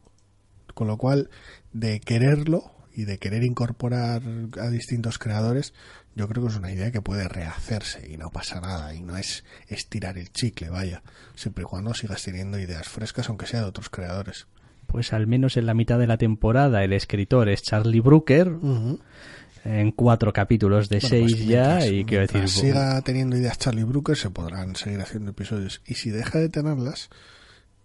Con lo cual, de quererlo y de querer incorporar a distintos creadores, yo creo que es una idea que puede rehacerse y no pasa nada, y no es estirar el chicle, vaya, siempre y cuando sigas teniendo ideas frescas, aunque sea de otros creadores. Pues al menos en la mitad de la temporada el escritor es Charlie Brooker, en cuatro capítulos de Bueno, seis pues ya y quiero decir siga teniendo ideas Charlie Brooker se podrán seguir haciendo episodios. Y si deja de tenerlas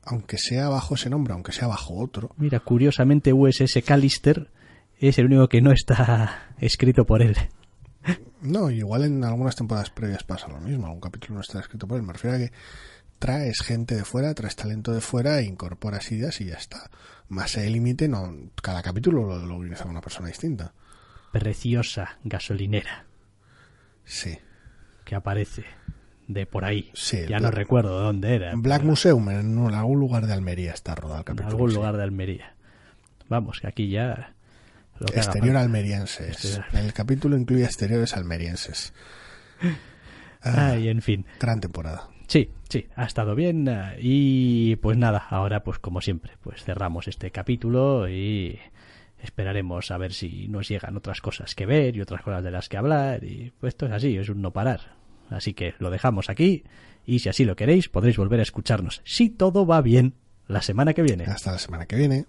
aunque sea bajo ese nombre aunque sea bajo otro. Mira curiosamente USS Callister es el único que no está escrito por él no igual en algunas temporadas previas pasa lo mismo algún capítulo no está escrito por él me refiero a que traes gente de fuera, traes talento de fuera, e incorporas ideas y ya está. Más el límite, no, cada capítulo lo, lo organiza una persona distinta. Preciosa gasolinera Sí. que aparece de por ahí. Sí, ya no recuerdo dónde era. Black pero Museum, en algún lugar de Almería está rodado el en capítulo. algún sí. lugar de Almería. Vamos, que aquí ya... Lo que haga Exterior almerienses. Exterior. El capítulo incluye exteriores almerienses. Ah, Ay, en fin. gran temporada. Sí, sí, ha estado bien eh, y pues nada, ahora pues como siempre, pues cerramos este capítulo y esperaremos a ver si nos llegan otras cosas que ver y otras cosas de las que hablar y pues esto es así, es un no parar. Así que lo dejamos aquí y si así lo queréis podréis volver a escucharnos, si todo va bien, la semana que viene. Hasta la semana que viene.